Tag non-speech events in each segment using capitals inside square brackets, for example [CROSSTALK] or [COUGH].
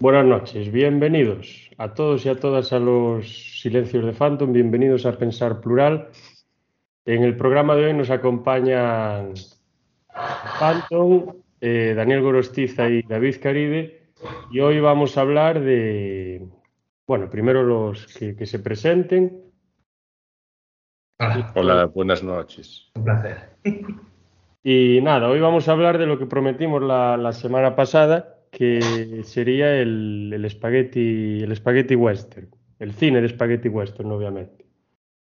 Buenas noches, bienvenidos a todos y a todas a los Silencios de Phantom, bienvenidos a Pensar Plural. En el programa de hoy nos acompañan Phantom, eh, Daniel Gorostiza y David Caribe, y hoy vamos a hablar de, bueno, primero los que, se presenten. Hola, buenas noches. Un placer. Y nada, hoy vamos a hablar de lo que prometimos la, semana pasada, que sería el, el, spaghetti, el spaghetti western, el cine de spaghetti western, obviamente.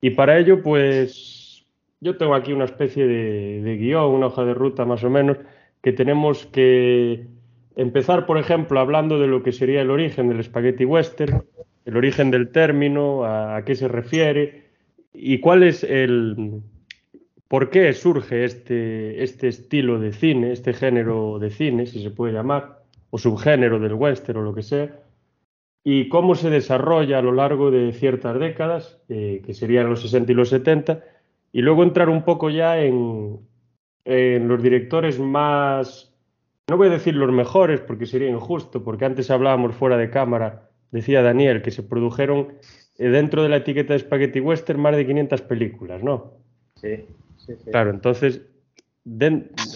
Y para ello, pues yo tengo aquí una especie de, de guion, una hoja de ruta más o menos, que tenemos que empezar, por ejemplo, hablando de lo que sería el origen del spaghetti western, el origen del término, a qué se refiere y cuál es el, ¿Por qué surge este, este estilo de cine, este género de cine, si se puede llamar, o subgénero del western o lo que sea? y cómo se desarrolla a lo largo de ciertas décadas, eh, que serían los 60 y los 70, y luego entrar un poco ya en, los directores más, no voy a decir los mejores porque sería injusto, porque antes hablábamos fuera de cámara, decía Daniel, que se produjeron eh, dentro de la etiqueta de Spaghetti Western más de 500 películas, ¿no? Sí. Claro, entonces,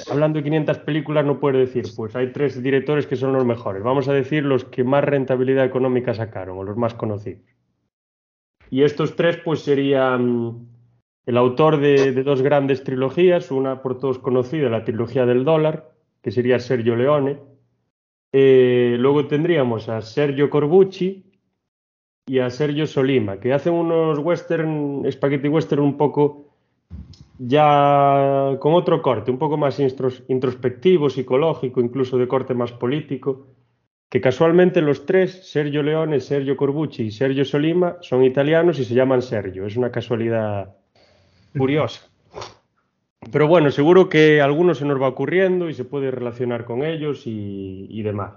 hablando de 500 películas, no puedes decir, pues hay tres directores que son los mejores. Vamos a decir los que más rentabilidad económica sacaron o los más conocidos. Y estos tres, pues serían el autor de, dos grandes trilogías, una por todos conocida, la trilogía del dólar, que sería Sergio Leone. Eh, luego tendríamos a Sergio Corbucci y a Sergio Solima, que hacen unos western, spaghetti western un poco ya con otro corte, un poco más introspectivo, psicológico, incluso de corte más político, que casualmente los tres, Sergio Leone, Sergio Corbucci y Sergio Solima, son italianos y se llaman Sergio. Es una casualidad curiosa. [LAUGHS] Pero bueno, seguro que alguno se nos va ocurriendo y se puede relacionar con ellos y, y demás.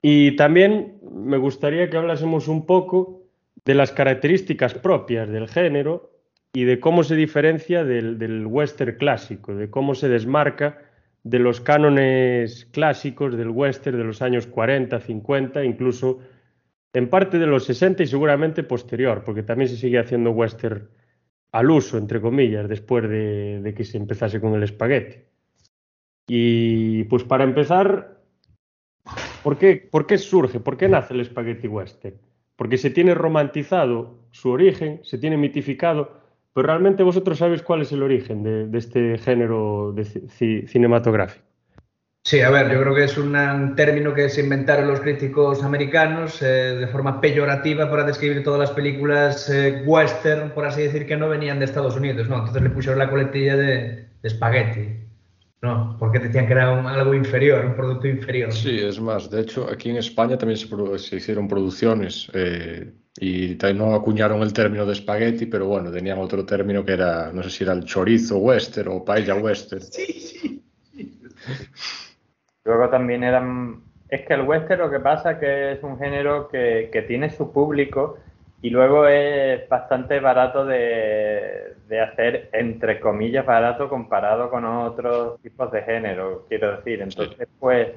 Y también me gustaría que hablásemos un poco de las características propias del género y de cómo se diferencia del, western clásico, de cómo se desmarca de los cánones clásicos del western de los años 40, 50, incluso en parte de los 60 y seguramente posterior, porque también se sigue haciendo western al uso, entre comillas, después de, de que se empezase con el espagueti. Y pues para empezar, ¿por qué, ¿por qué surge? ¿Por qué nace el spaghetti western? Porque se tiene romantizado su origen, se tiene mitificado pero realmente vosotros sabéis cuál es el origen de, este género cinematográfico. Sí, a ver, yo creo que es un término que se inventaron los críticos americanos eh, de forma peyorativa para describir todas las películas eh, western, por así decir, que no venían de Estados Unidos, ¿no? Entonces le pusieron la coletilla de, de espagueti, ¿no? Porque decían que era algo inferior, un producto inferior. Sí, es más, de hecho, aquí en España también se, hicieron producciones eh, y también no acuñaron el término de espagueti, pero bueno, tenían otro término que era, no sé si era el chorizo western o paella western. Sí, sí. Luego también eran... Es que el western lo que pasa es que es un género que, que tiene su público y luego es bastante barato de, de, hacer, entre comillas, barato comparado con otros tipos de género, quiero decir. Entonces, pues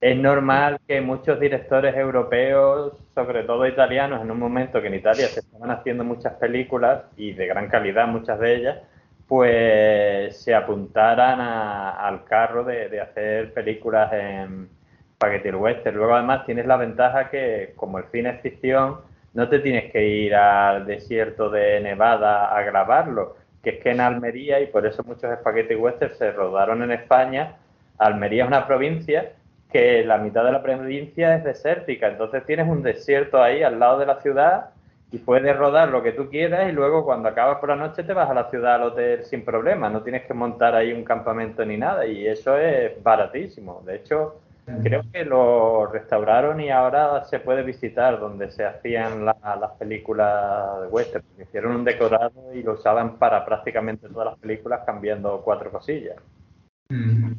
es normal que muchos directores europeos, sobre todo italianos, en un momento que en Italia se estaban haciendo muchas películas y de gran calidad muchas de ellas, pues se apuntaran al carro de, hacer películas en spaghetti western. Luego además tienes la ventaja que como el cine es ficción, no te tienes que ir al desierto de Nevada a grabarlo, que es que en Almería, y por eso muchos spaghetti western se rodaron en España, Almería es una provincia que la mitad de la provincia es desértica, entonces tienes un desierto ahí al lado de la ciudad y puedes rodar lo que tú quieras y luego cuando acabas por la noche te vas a la ciudad al hotel sin problema, no tienes que montar ahí un campamento ni nada y eso es baratísimo. De hecho, creo que lo restauraron y ahora se puede visitar donde se hacían las películas de western. Hicieron un decorado y lo usaban para prácticamente todas las películas cambiando cuatro cosillas.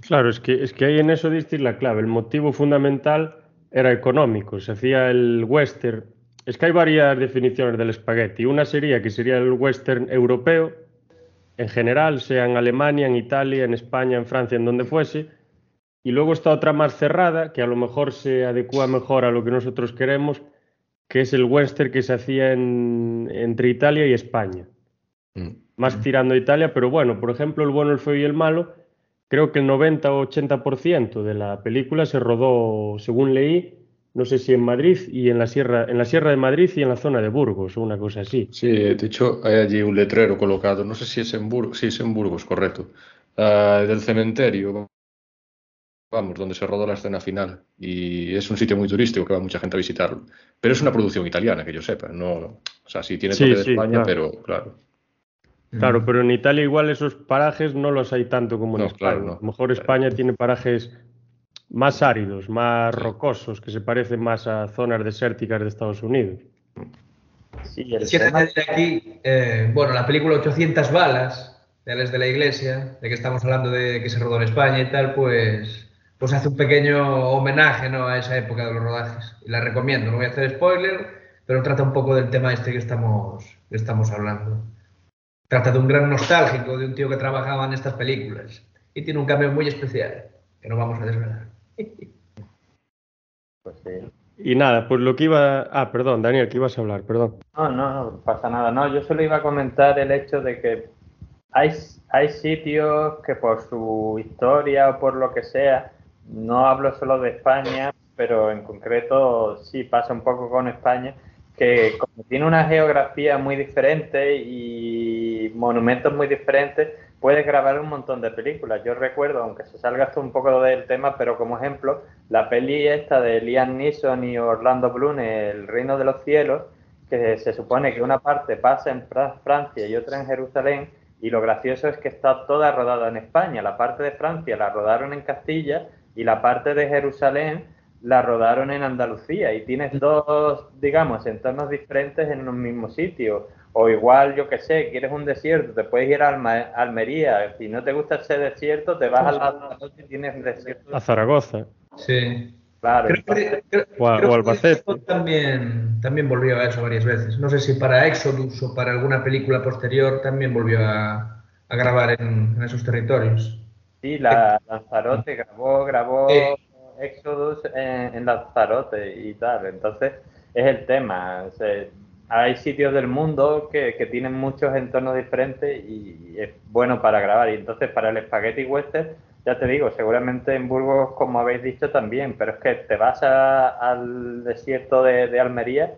Claro, es que, es que ahí en eso diste la clave. El motivo fundamental era económico. Se hacía el western es que hay varias definiciones del espagueti. Una sería que sería el western europeo, en general, sea en Alemania, en Italia, en España, en Francia, en donde fuese. Y luego está otra más cerrada, que a lo mejor se adecua mejor a lo que nosotros queremos, que es el western que se hacía entre Italia y España. Mm. Más tirando a Italia, pero bueno, por ejemplo, El bueno, el feo y el malo, creo que el 90 o 80% de la película se rodó, según leí, no sé si en Madrid y en la Sierra, en la Sierra de Madrid y en la zona de Burgos o una cosa así. Sí, de hecho hay allí un letrero colocado, no sé si es en Burgos, sí es en Burgos, correcto, uh, del cementerio, vamos, donde se rodó la escena final y es un sitio muy turístico que va mucha gente a visitarlo, pero es una producción italiana, que yo sepa, no, o sea, sí tiene toque de España, pero claro. Claro, pero en Italia igual esos parajes no los hay tanto como en España. a lo mejor España tiene parajes más áridos, más rocosos, que se parecen más a zonas desérticas de Estados Unidos. Sí, el aquí, eh, bueno, la película 800 balas, de de la Iglesia, de que estamos hablando de que se rodó en España y tal, pues, pues hace un pequeño homenaje ¿no? a esa época de los rodajes. Y la recomiendo, no voy a hacer spoiler, pero trata un poco del tema este que estamos, que estamos hablando. Trata de un gran nostálgico, de un tío que trabajaba en estas películas. Y tiene un cambio muy especial, que no vamos a desvelar. [LAUGHS] Pues sí. Y nada, pues lo que iba. Ah, perdón, Daniel, que ibas a hablar, perdón. No, no, no pasa nada. No, yo solo iba a comentar el hecho de que hay, hay sitios que por su historia o por lo que sea, no hablo solo de España, pero en concreto sí pasa un poco con España, que como tiene una geografía muy diferente y monumentos muy diferentes, puedes grabar un montón de películas. Yo recuerdo, aunque se salga un poco del tema, pero como ejemplo, la peli esta de Liam Neeson y Orlando Bloom, El Reino de los Cielos, que se supone que una parte pasa en Francia y otra en Jerusalén, y lo gracioso es que está toda rodada en España. La parte de Francia la rodaron en Castilla y la parte de Jerusalén la rodaron en Andalucía y tienes dos, digamos, entornos diferentes en un mismo sitio. O igual, yo que sé, quieres un desierto, te puedes ir a Almería. Si no te gusta ese desierto, te vas a la y tienes un desierto. A Zaragoza. Sí. Claro. o, Albacete. También, también volvió a eso varias veces. No sé si para Exodus o para alguna película posterior también volvió a, grabar en, esos territorios. Sí, la Lanzarote grabó, grabó Exodus en, en Lanzarote y tal. Entonces, es el tema hay sitios del mundo que, tienen muchos entornos diferentes y es bueno para grabar. Y entonces para el Spaghetti Western, ya te digo, seguramente en Burgos, como habéis dicho, también, pero es que te vas al desierto de, Almería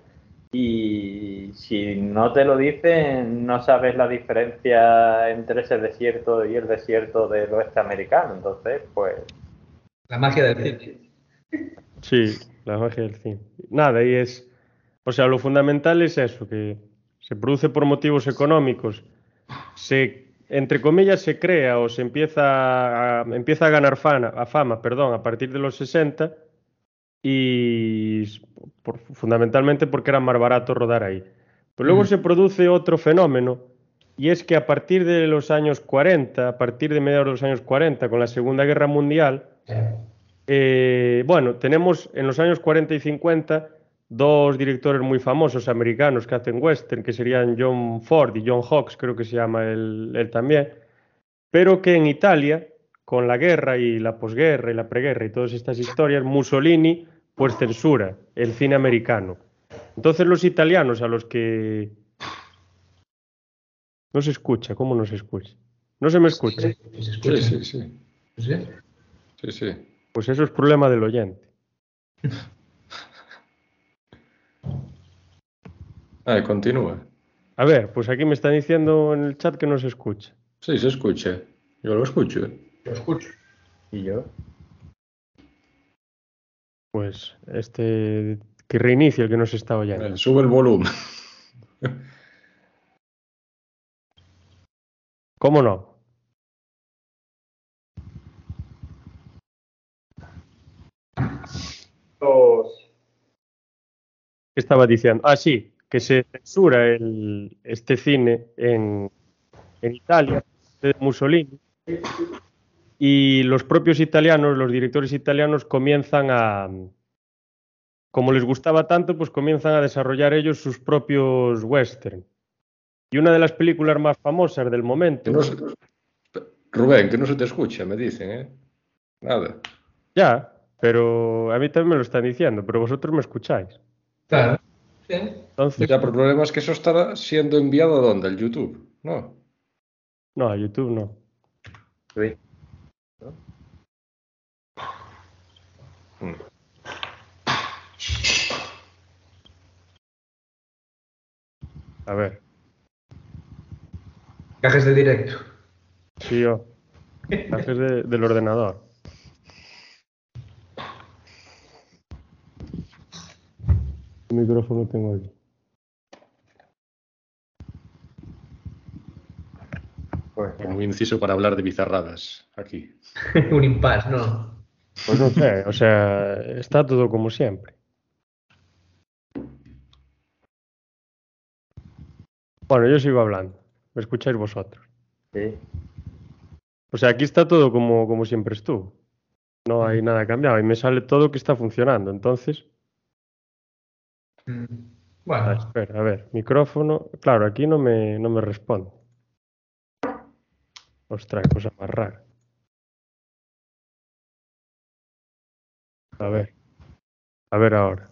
y si no te lo dicen, no sabes la diferencia entre ese desierto y el desierto del oeste americano. Entonces, pues... La magia del cine. Sí, la magia del cine. Nada, y es o sea, lo fundamental es eso, que se produce por motivos económicos, se, entre comillas, se crea o se empieza a, empieza a ganar fama, a fama perdón, a partir de los 60 y fundamentalmente porque era más barato rodar ahí. Pero luego mm. se produce otro fenómeno y es que a partir de los años 40, a partir de mediados de los años 40, con la Segunda Guerra Mundial, eh, bueno, tenemos en los años 40 y 50 dos directores muy famosos americanos que hacen western, que serían John Ford y John Hawks, creo que se llama él, también, pero que en Italia, con la guerra y la posguerra y la preguerra y todas estas historias, Mussolini pues censura el cine americano. Entonces los italianos a los que... No se escucha, ¿cómo no se escucha? No se me escucha. Sí, sí, sí. ¿Sí? Sí, sí. Pues eso es problema del oyente. [LAUGHS] Ah, continúa. A ver, pues aquí me están diciendo en el chat que no se escucha. Sí, se escucha. Yo lo escucho. Lo escucho. ¿Y yo? Pues este que reinicie el que nos está oyendo. Eh, Sube el volumen. [LAUGHS] ¿Cómo no? Los- ¿Qué estaba diciendo? Ah, sí, que se censura el, este cine en, en Italia, de Mussolini, y los propios italianos, los directores italianos comienzan a, como les gustaba tanto, pues comienzan a desarrollar ellos sus propios western. Y una de las películas más famosas del momento, Que no se- Rubén, que no se te escucha, me dicen, ¿eh? Nada. ya, pero a mí también me lo están diciendo, pero vosotros me escucháis. Claro. Sí. Entonces, Ya, pero el problema es que eso estará siendo enviado a dónde, al YouTube, ¿no? no, a YouTube no. Luis. Mm. A ver, Cajes de directo. sí, yo. Mensajes de- del ordenador. ¿Qué micrófono tengo aquí? Como un inciso para hablar de bizarradas aquí. [LAUGHS] Un impasse, ¿no? Pues no sé, o sea, está todo como siempre. Bueno, yo sigo hablando. Me escucháis vosotros. sí. O sea, aquí está todo como, como siempre estuvo. No hay nada cambiado y me sale todo que está funcionando. Entonces, Mm. ah, Bueno, espera, a ver, micrófono. Claro, aquí no me, no me responde. Ostras, cosa más rara. A ver. A ver ahora.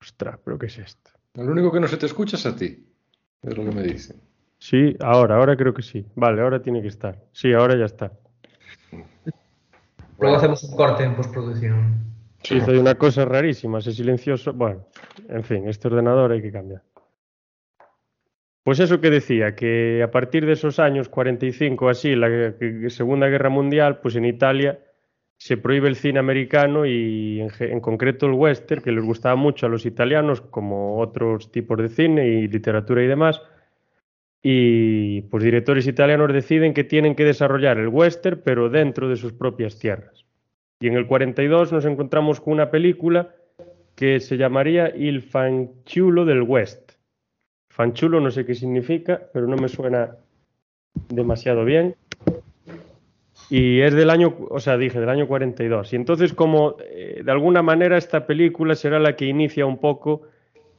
Ostras, pero ¿qué es esto? El único que no se te escucha es a ti. Es lo que me dicen. Sí, ahora, ahora creo que sí. Vale, ahora tiene que estar. Sí, ahora ya está. luego hacemos un corte en postproducción. Sí, hizo una cosa rarísima, ese silencioso. Bueno, en fin, este ordenador hay que cambiar. Pues eso que decía, que a partir de esos años 45, así, la Segunda Guerra Mundial, pues en Italia se prohíbe el cine americano y en, en concreto el western, que les gustaba mucho a los italianos, como otros tipos de cine y literatura y demás. Y pues directores italianos deciden que tienen que desarrollar el western, pero dentro de sus propias tierras. Y en el 42 nos encontramos con una película que se llamaría Il Fanciullo del West. Fanciullo no sé qué significa, pero no me suena demasiado bien. Y es del año, o sea, dije, del año 42. Y entonces, como eh, de alguna manera esta película será la que inicia un poco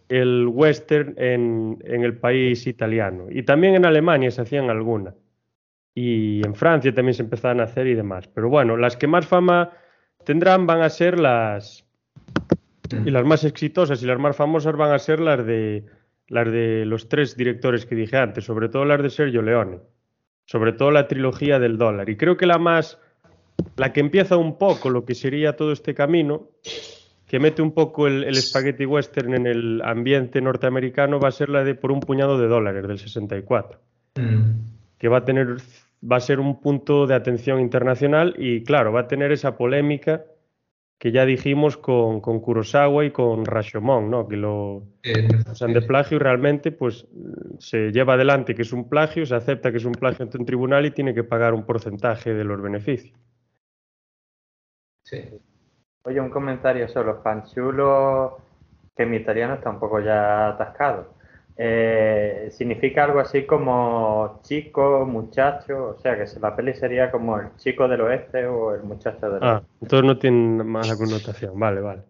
el western en, en el país italiano. Y también en Alemania se hacían algunas. Y en Francia también se empezaban a hacer y demás. Pero bueno, las que más fama tendrán van a ser las y las más exitosas y las más famosas van a ser las de las de los tres directores que dije antes, sobre todo las de Sergio Leone, sobre todo la trilogía del dólar. Y creo que la más la que empieza un poco lo que sería todo este camino, que mete un poco el, el spaghetti western en el ambiente norteamericano, va a ser la de por un puñado de dólares del 64 Mm. que va a tener va a ser un punto de atención internacional y claro, va a tener esa polémica que ya dijimos con, con Kurosawa y con Rashomon, ¿no? Que lo Eh, acusan de plagio y realmente pues se lleva adelante que es un plagio, se acepta que es un plagio ante un tribunal y tiene que pagar un porcentaje de los beneficios. sí. Oye, un comentario solo. Fanchulo, que mi italiano está un poco ya atascado. Eh, significa algo así como chico, muchacho, o sea que la peli sería como el chico del oeste o el muchacho del Ah, oeste. entonces no tiene mala connotación. Vale, vale.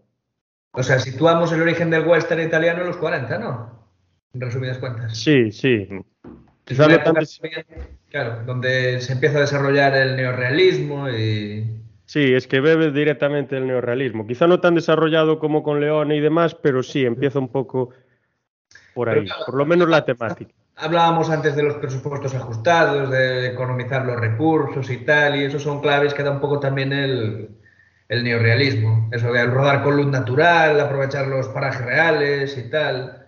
O sea, situamos el origen del western italiano en los 40, ¿no? En resumidas cuentas. Sí, sí. Es una época también, claro, donde se empieza a desarrollar el neorrealismo y... Sí, es que bebe directamente del neorrealismo. Quizá no tan desarrollado como con Leone y demás, pero sí, empieza un poco por ahí, claro, por lo menos la temática. Hablábamos antes de los presupuestos ajustados, de economizar los recursos y tal, y eso son claves que da un poco también el, el neorrealismo. Eso de rodar con luz natural, aprovechar los parajes reales y tal.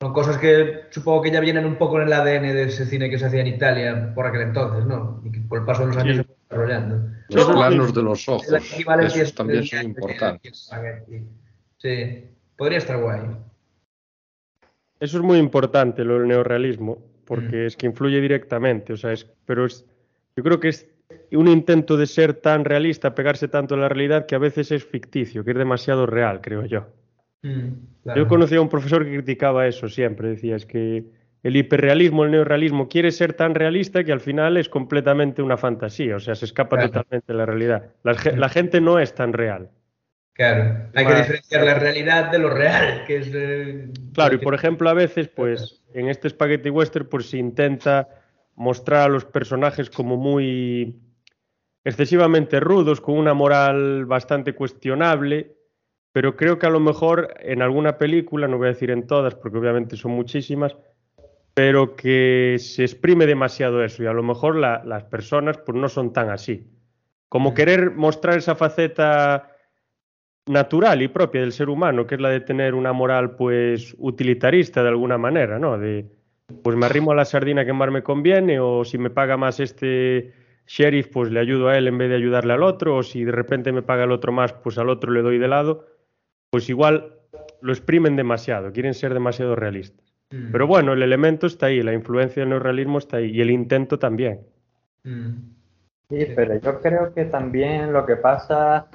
Son cosas que supongo que ya vienen un poco en el ADN de ese cine que se hacía en Italia por aquel entonces, ¿no? Y que por el paso de los años Sí. se fue desarrollando. Los Luego, planos de los ojos, esos también es- son importantes. Sí, podría estar guay. Eso es muy importante, lo del neorrealismo, porque Mm. es que influye directamente, o sea, es, pero es, yo creo que es un intento de ser tan realista, pegarse tanto a la realidad, que a veces es ficticio, que es demasiado real, creo yo. Mm, claro. Yo conocí a un profesor que criticaba eso siempre, decía, es que el hiperrealismo, el neorrealismo quiere ser tan realista que al final es completamente una fantasía, o sea, se escapa Claro. totalmente de la realidad. La, ge- la gente no es tan real. Claro, hay que diferenciar la realidad de lo real, que es... eh, Claro, y por ejemplo, a veces, pues, en este Spaghetti Western, pues se intenta mostrar a los personajes como muy excesivamente rudos, con una moral bastante cuestionable, pero creo que a lo mejor en alguna película, no voy a decir en todas, porque obviamente son muchísimas, pero que se exprime demasiado eso y a lo mejor la- las personas pues no son tan así. Como Mm. querer mostrar esa faceta natural y propia del ser humano, que es la de tener una moral pues utilitarista de alguna manera, ¿no? De pues me arrimo a la sardina que más me conviene o si me paga más este sheriff pues le ayudo a él en vez de ayudarle al otro o si de repente me paga el otro más pues al otro le doy de lado, pues igual lo exprimen demasiado, quieren ser demasiado realistas. Mm, Pero bueno, el elemento está ahí, la influencia del neorrealismo está ahí y el intento también. mm, Sí, pero yo creo que también lo que pasa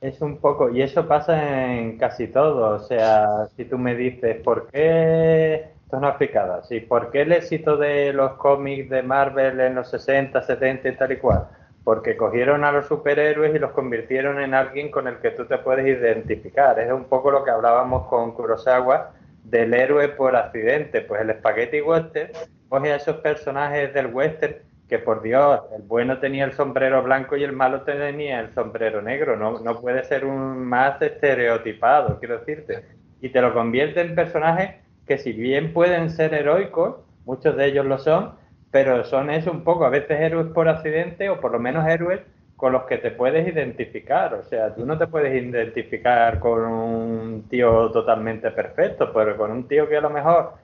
es un poco, y eso pasa en casi todo, o sea, si tú me dices, ¿por qué, esto es una picada, sí, ¿por qué el éxito de los cómics de Marvel en los 60, 70 y tal y cual? Porque cogieron a los superhéroes y los convirtieron en alguien con el que tú te puedes identificar. Es un poco lo que hablábamos con Kurosawa del héroe por accidente. Pues el Spaghetti Western coge a esos personajes del western que por Dios, el bueno tenía el sombrero blanco y el malo tenía el sombrero negro. No, no puede ser un más estereotipado, quiero decirte. Y te lo convierte en personajes que si bien pueden ser heroicos, muchos de ellos lo son, pero son eso un poco, a veces héroes por accidente o por lo menos héroes con los que te puedes identificar. O sea, tú no te puedes identificar con un tío totalmente perfecto, pero con un tío que a lo mejor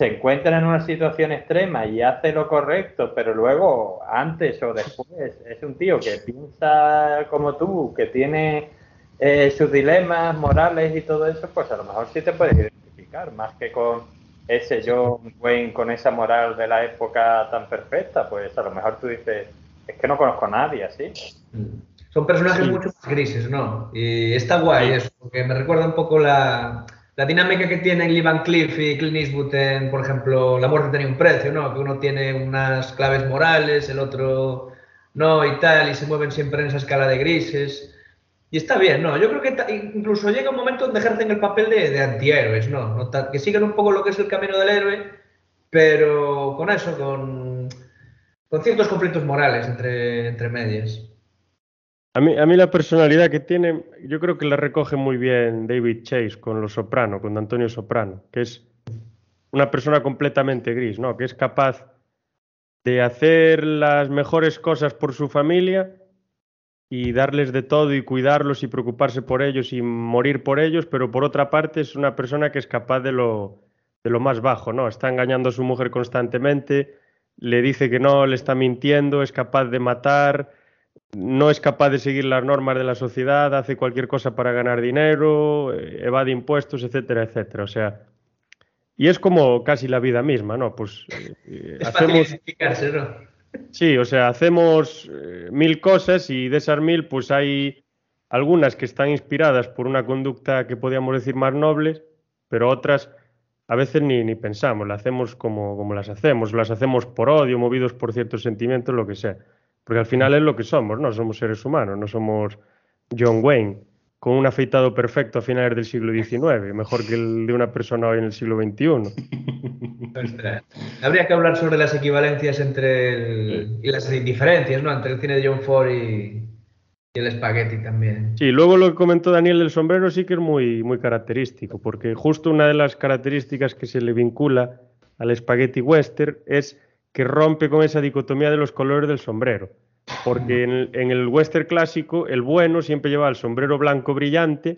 se encuentra en una situación extrema y hace lo correcto, pero luego, antes o después, es un tío que piensa como tú, que tiene eh, sus dilemas morales y todo eso, pues a lo mejor sí te puedes identificar, más que con ese John Wayne con esa moral de la época tan perfecta, pues a lo mejor tú dices, es que no conozco a nadie así. mm. Son personajes Sí. mucho más grises, ¿no? Y está guay eso, porque me recuerda un poco la, la dinámica que tienen Lee Van Cleef y Clint Eastwood por ejemplo, La muerte tenía un precio, ¿no? Que uno tiene unas claves morales, el otro no y tal, y se mueven siempre en esa escala de grises. Y está bien, ¿no? Yo creo que incluso llega un momento donde ejercen el papel de, de antihéroes, ¿no? No que siguen un poco lo que es el camino del héroe, pero con eso, con, con ciertos conflictos morales entre, entre medias. A mí, a mí la personalidad que tiene, yo creo que la recoge muy bien David Chase con Los Soprano, con Antonio Soprano, que es una persona completamente gris, ¿no? Que es capaz de hacer las mejores cosas por su familia y darles de todo y cuidarlos y preocuparse por ellos y morir por ellos, pero por otra parte es una persona que es capaz de lo, de lo más bajo, ¿no? Está engañando a su mujer constantemente, le dice que no, le está mintiendo, es capaz de matar, no es capaz de seguir las normas de la sociedad, hace cualquier cosa para ganar dinero, eh, evade impuestos, etcétera, etcétera. O sea, y es como casi la vida misma, ¿no? Pues eh, Es fácil hacemos, identificarse, ¿no? sí, o sea, hacemos eh, mil cosas y de esas mil, pues hay algunas que están inspiradas por una conducta que podríamos decir más nobles, pero otras a veces ni, ni pensamos, las hacemos como, como las hacemos, las hacemos por odio, movidos por ciertos sentimientos, lo que sea. Porque al final es lo que somos, ¿no? Somos seres humanos, no somos John Wayne, con un afeitado perfecto a finales del siglo XIX, mejor que el de una persona hoy en el siglo XXI. Ostras. Habría que hablar sobre las equivalencias entre el, y las diferencias, ¿no? Entre el cine de John Ford y, y el espagueti también. Sí, luego lo que comentó Daniel del sombrero sí que es muy, muy característico, porque justo una de las características que se le vincula al spaghetti western es que rompe con esa dicotomía de los colores del sombrero. Porque en el, en el western clásico, el bueno siempre llevaba el sombrero blanco brillante,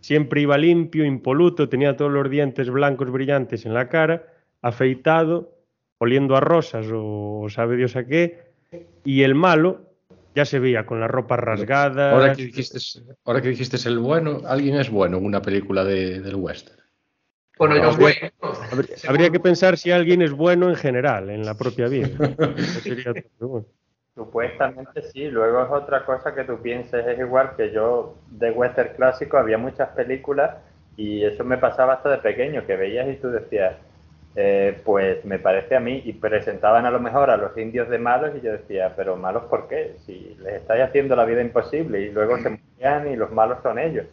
siempre iba limpio, impoluto, tenía todos los dientes blancos brillantes en la cara, afeitado, oliendo a rosas o sabe Dios a qué, y el malo ya se veía con las ropas rasgadas. Ahora que dijiste, ahora que dijiste el bueno, alguien es bueno en una película de, del western. Bueno, yo Habría- bueno. Habría, habría que pensar si alguien es bueno en general, en la propia vida. [LAUGHS] Supuestamente sí, luego es otra cosa que tú pienses, es igual que yo de western clásico había muchas películas y eso me pasaba hasta de pequeño, que veías y tú decías, eh, pues me parece a mí, y presentaban a lo mejor a los indios de malos y yo decía, pero malos ¿por qué? Si les estáis haciendo la vida imposible y luego se morían y los malos son ellos.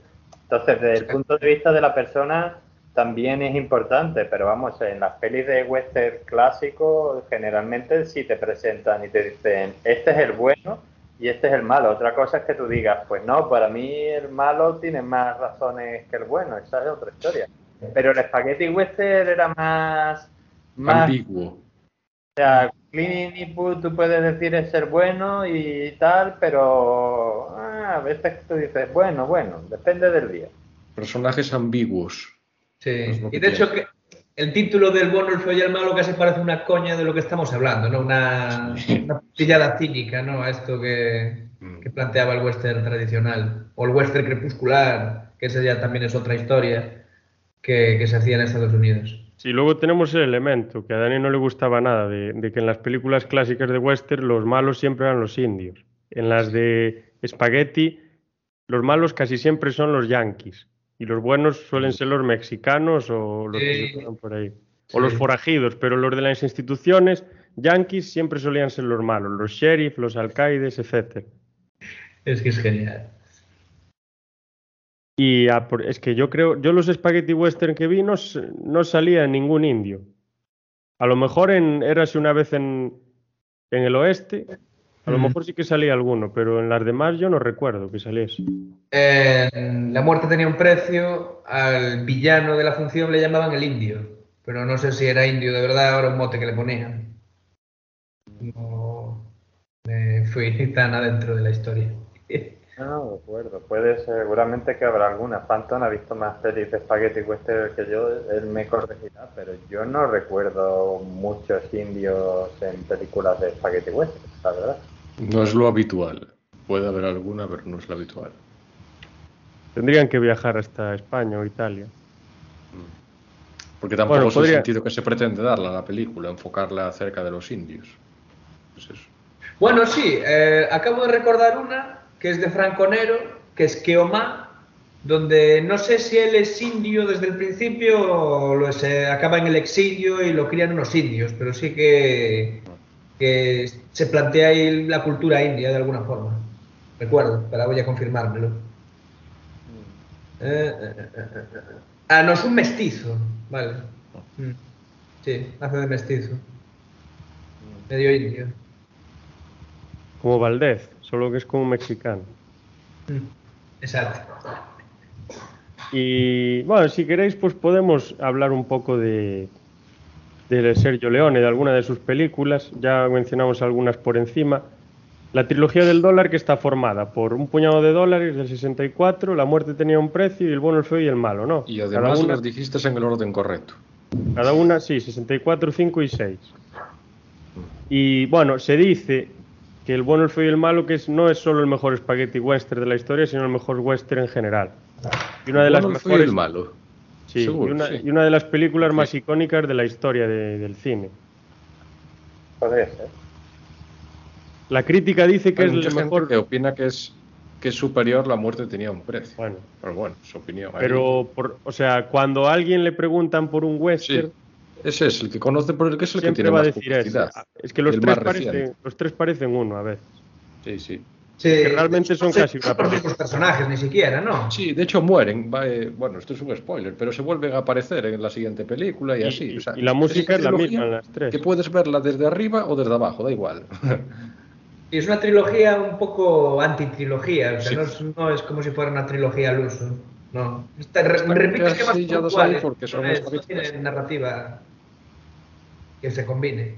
Entonces, desde el punto de vista de la persona también es importante, pero vamos, en las pelis de western clásico generalmente sí te presentan y te dicen, este es el bueno y este es el malo. Otra cosa es que tú digas, pues no, para mí el malo tiene más razones que el bueno, esa es otra historia. Pero el spaghetti western era más... más Ambiguo. o sea, Clint Eastwood tú puedes decir es ser bueno y tal, pero ah, a veces tú dices, bueno, bueno, depende del día. Personajes ambiguos. Sí. Es lo que Y de hecho, que el título del bueno, el feo y el malo casi parece una coña de lo que estamos hablando, ¿no? Una, una pillada cínica, ¿no? A esto que, Mm. que planteaba el western tradicional. O el western crepuscular, que ese ya también es otra historia que, que se hacía en Estados Unidos. Sí, luego tenemos el elemento que a Dani no le gustaba nada, de, de que en las películas clásicas de western los malos siempre eran los indios. En las de Spaghetti, los malos casi siempre son los yanquis. Y los buenos suelen ser los mexicanos o los que se por ahí. Sí. O los forajidos, pero los de las instituciones, yanquis siempre solían ser los malos, los sheriff, los alcaides, etcétera. Es que es genial. Y es que yo creo, yo los spaghetti western que vi no, no salía ningún indio. A lo mejor en Érase una vez en, en el oeste, a lo mejor sí que salía alguno, pero en las demás yo no recuerdo que saliese. En La muerte tenía un precio, al villano de la función le llamaban el indio, pero no sé si era indio de verdad o era un mote que le ponían. No me fui tan adentro de la historia. [LAUGHS] No, de acuerdo. Puede, seguramente que habrá alguna. Phantom ha visto más pelis de Spaghetti Western que yo, él me corregirá, pero yo no recuerdo muchos indios en películas de Spaghetti Western, la verdad. No es lo habitual. Puede haber alguna, pero no es lo habitual. Tendrían que viajar hasta España o Italia. Porque tampoco Bueno, es podría- el sentido que se pretende darle a la película, enfocarla acerca de los indios. Pues eso. Bueno, sí, eh, acabo de recordar una que es de Franco Nero, que es Keoma, donde no sé si él es indio desde el principio o lo es, eh, acaba en el exilio y lo crían unos indios, pero sí que, que se plantea ahí la cultura india de alguna forma. Recuerdo, pero voy a confirmármelo. Eh, eh. Ah, no, es un mestizo, vale. Mm. Sí, hace de mestizo. Medio indio. Como Valdez, solo que es como mexicano. Mm. Exacto. Y bueno, si queréis, pues podemos hablar un poco de, de Sergio Leone, de alguna de sus películas. Ya mencionamos algunas por encima. La trilogía del dólar que está formada por un puñado de dólares del 64, La muerte tenía un precio y El bueno, el feo y el malo, ¿no? Y cada además una, las dijiste en el orden correcto. cada una, sí, 64, 5 y 6. Y bueno, se dice que El bueno, el feo y el malo que es, no es solo el mejor spaghetti western de la historia, sino el mejor western en general. Y una de las Bueno, el feo y mejores el malo. Sí, Seguro, y, una, sí. y una de las películas más Sí. icónicas de la historia de- del cine. Podría ser. La crítica dice que Hay es mucha el gente mejor. que opina que es, que es superior la muerte tenía un precio. Bueno, Pero bueno, su opinión. ahí. pero, por, o sea, cuando a alguien le preguntan por un western, Sí, ese es el que conoce por el que es el que siempre tiene va a más decir eso. publicidad. Ah, Es que los tres, más parecen, los tres parecen uno a veces. Sí, sí. Sí, Que realmente son casi una los mismos personajes, ni siquiera, ¿no? Sí, de hecho mueren. va, eh, bueno, esto es un spoiler, pero se vuelven a aparecer en la siguiente película y, Y- así. y- o sea, y la música es la misma en las tres. Que puedes verla desde arriba o desde abajo, da igual. [LAUGHS] Y es una trilogía un poco antitrilogía, o sea, Sí. no, es, no es como si fuera una trilogía al uso. No. Está, re- Están repite esquemas encasillados puntuales, ahí porque son no es- no tiene narrativa que se combine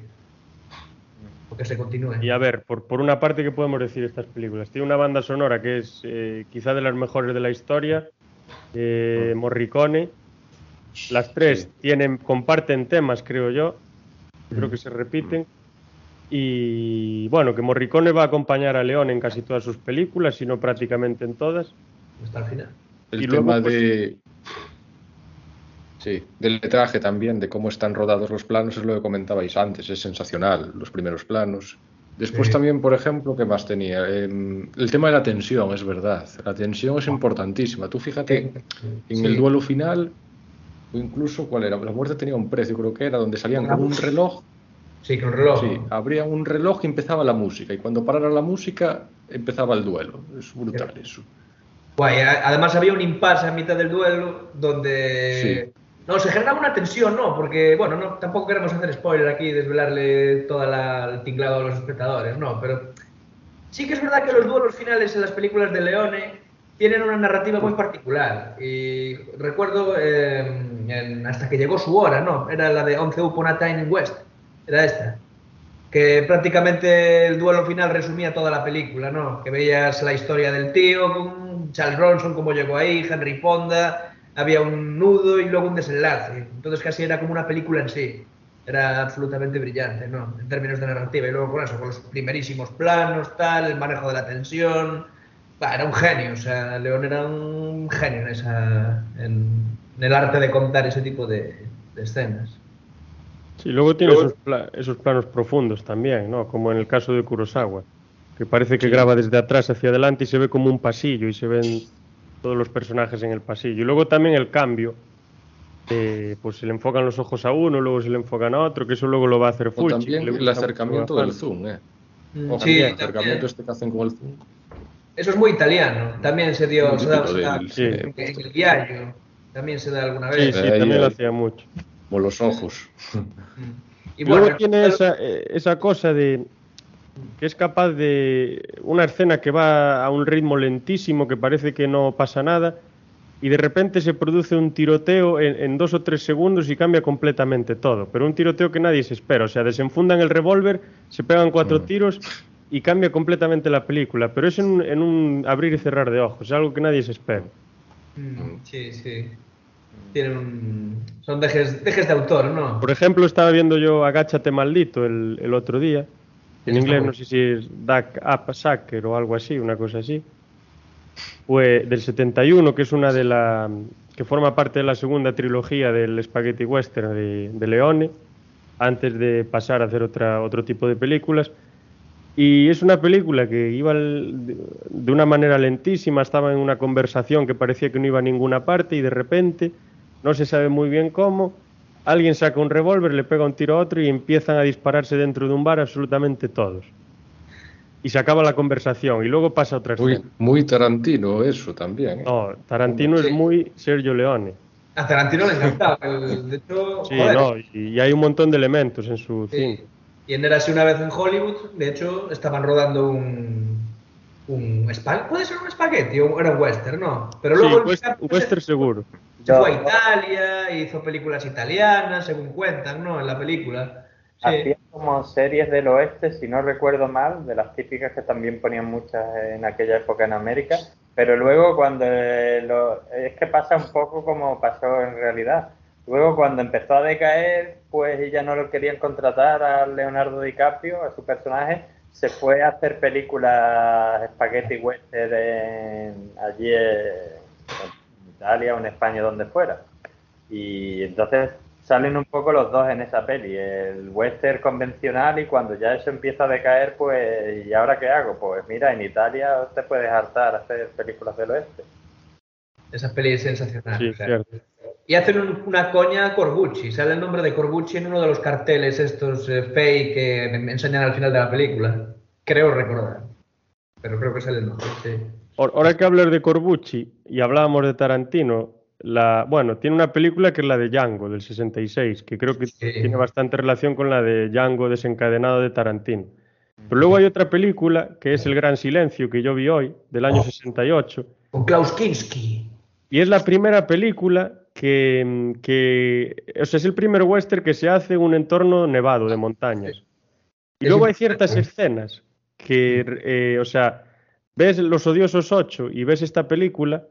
o que se continúe. Y a ver, por, por una parte, ¿qué podemos decir de estas películas? Tiene una banda sonora que es eh, quizá de las mejores de la historia, eh, Morricone. Las tres Sí. tienen, comparten temas, creo yo. Creo que se repiten. Y bueno, que Morricone va a acompañar a León en casi todas sus películas, si no prácticamente en todas. Hasta el final. El Y tema luego, pues- de. Sí, del letraje también, de cómo están rodados los planos, es lo que comentabais antes, es sensacional, los primeros planos. Después Sí. también, por ejemplo, ¿qué más tenía? Em, el tema de la tensión, es verdad. La tensión es importantísima. Tú fíjate, en Sí. el duelo final, o incluso, ¿cuál era? La muerte tenía un precio, creo que era, donde salían con un reloj. Sí, con reloj. Sí, abría un reloj y empezaba la música. Y cuando parara la música, empezaba el duelo. Es brutal eso. Guay, además había un impasse a mitad del duelo donde... No, se generaba una tensión, ¿no? Porque, bueno, no, tampoco queremos hacer spoiler aquí y desvelarle todo el tinglado a los espectadores, ¿no? Pero sí que es verdad que los duelos finales en las películas de Leone tienen una narrativa muy particular. Y recuerdo eh, hasta que llegó su hora, ¿no? Era la de Once Upon a Time in West. Era esta. Que prácticamente el duelo final resumía toda la película, ¿no? Que veías la historia del tío, Charles Bronson, cómo llegó ahí, Henry Fonda, había un nudo y luego un desenlace. Entonces casi era como una película en sí. Era absolutamente brillante, ¿no? En términos de narrativa. Y luego con eso, con los primerísimos planos, tal, el manejo de la tensión. Bah, era un genio, o sea, León era un genio en, esa, en, en el arte de contar ese tipo de, de escenas. Sí, luego tiene Luego- esos, pla- esos planos profundos también, ¿no? Como en el caso de Kurosawa, que parece que graba desde atrás hacia adelante y se ve como un pasillo y se ven todos los personajes en el pasillo. Y luego también el cambio, eh, pues se le enfocan los ojos a uno, luego se le enfocan a otro, que eso luego lo va a hacer O Fulci. también el acercamiento del zoom, ¿eh? Mm, Ojo, sí, el también. acercamiento este que hacen con el zoom. Eso es muy italiano. También se dio, Muy se da, típico se da- del- Sí. en, el diario. También se da alguna Sí, vez. sí, Ahí, también lo hacía mucho. Como los ojos. Mm. Y luego bueno, tiene esa, eh, esa cosa de que es capaz de una escena que va a un ritmo lentísimo, que parece que no pasa nada, y de repente se produce un tiroteo en, en dos o tres segundos y cambia completamente todo. Pero un tiroteo que nadie se espera. O sea, desenfundan el revólver, se pegan cuatro Mm. tiros y cambia completamente la película. Pero es en, un- en un abrir y cerrar de ojos, es algo que nadie se espera. Mm, Sí, sí. Tienen un- Son dejes, dejes de autor, ¿no? Por ejemplo, estaba viendo yo Agáchate Maldito el, el otro día. En inglés no sé si es Duck Up Sucker o algo así, una cosa así. Fue del 71, que es una de la que forma parte de la segunda trilogía del Spaghetti Western de, de Leone, antes de pasar a hacer otra, otro tipo de películas. Y es una película que iba de una manera lentísima, estaba en una conversación que parecía que no iba a ninguna parte y de repente, no se sabe muy bien cómo, alguien saca un revólver, le pega un tiro a otro y empiezan a dispararse dentro de un bar absolutamente todos. Y se acaba la conversación y luego pasa otra Muy, escena. muy Tarantino eso también. ¿eh? No, Tarantino Sí. es muy Sergio Leone. A Tarantino le encantaba. [LAUGHS] De hecho, Sí, joder, no, y, y hay un montón de elementos en su sí. cine. Y en Érase una vez en Hollywood, de hecho, estaban rodando un. Un spa- ¿Puede ser un espagueti o era un western? No. Pero Sí, luego el west- DiCaprio western seguro. se fue a Italia, hizo películas italianas, según cuentan, ¿no? En la película. Sí. Hacía como series del oeste, si no recuerdo mal, de las típicas que también ponían muchas en aquella época en América, pero luego cuando eh, lo- es que pasa un poco como pasó en realidad. Luego cuando empezó a decaer, pues ya no lo querían contratar a Leonardo DiCaprio, a su personaje, se fue a hacer películas spaghetti western en- allí en Italia o en España, donde fuera. Y entonces salen un poco los dos en esa peli, el western convencional y cuando ya eso empieza a decaer, pues, ¿y ahora qué hago? Pues mira, en Italia te puedes hartar hacer películas del oeste. Esa peli es sensacional. Sí, cierto. Y hacen un- una coña a Corbucci. Sale el nombre de Corbucci en uno de los carteles estos eh, fake que me enseñan al final de la película. Creo recordar. Pero creo que sale el nombre, sí. Ahora ahora que hablas de Corbucci y hablábamos de Tarantino, la, bueno, tiene una película que es la de Django del 66, que creo que Sí. tiene bastante relación con la de Django desencadenado de Tarantino. Pero luego hay otra película que es El Gran Silencio que yo vi hoy, del año Oh. 68, Con Klaus Kinski. y es la primera película que, que, o sea, es el primer western que se hace en un entorno nevado de montañas. Y luego hay ciertas escenas que, eh, o sea, ves Los Odiosos 8 y ves esta película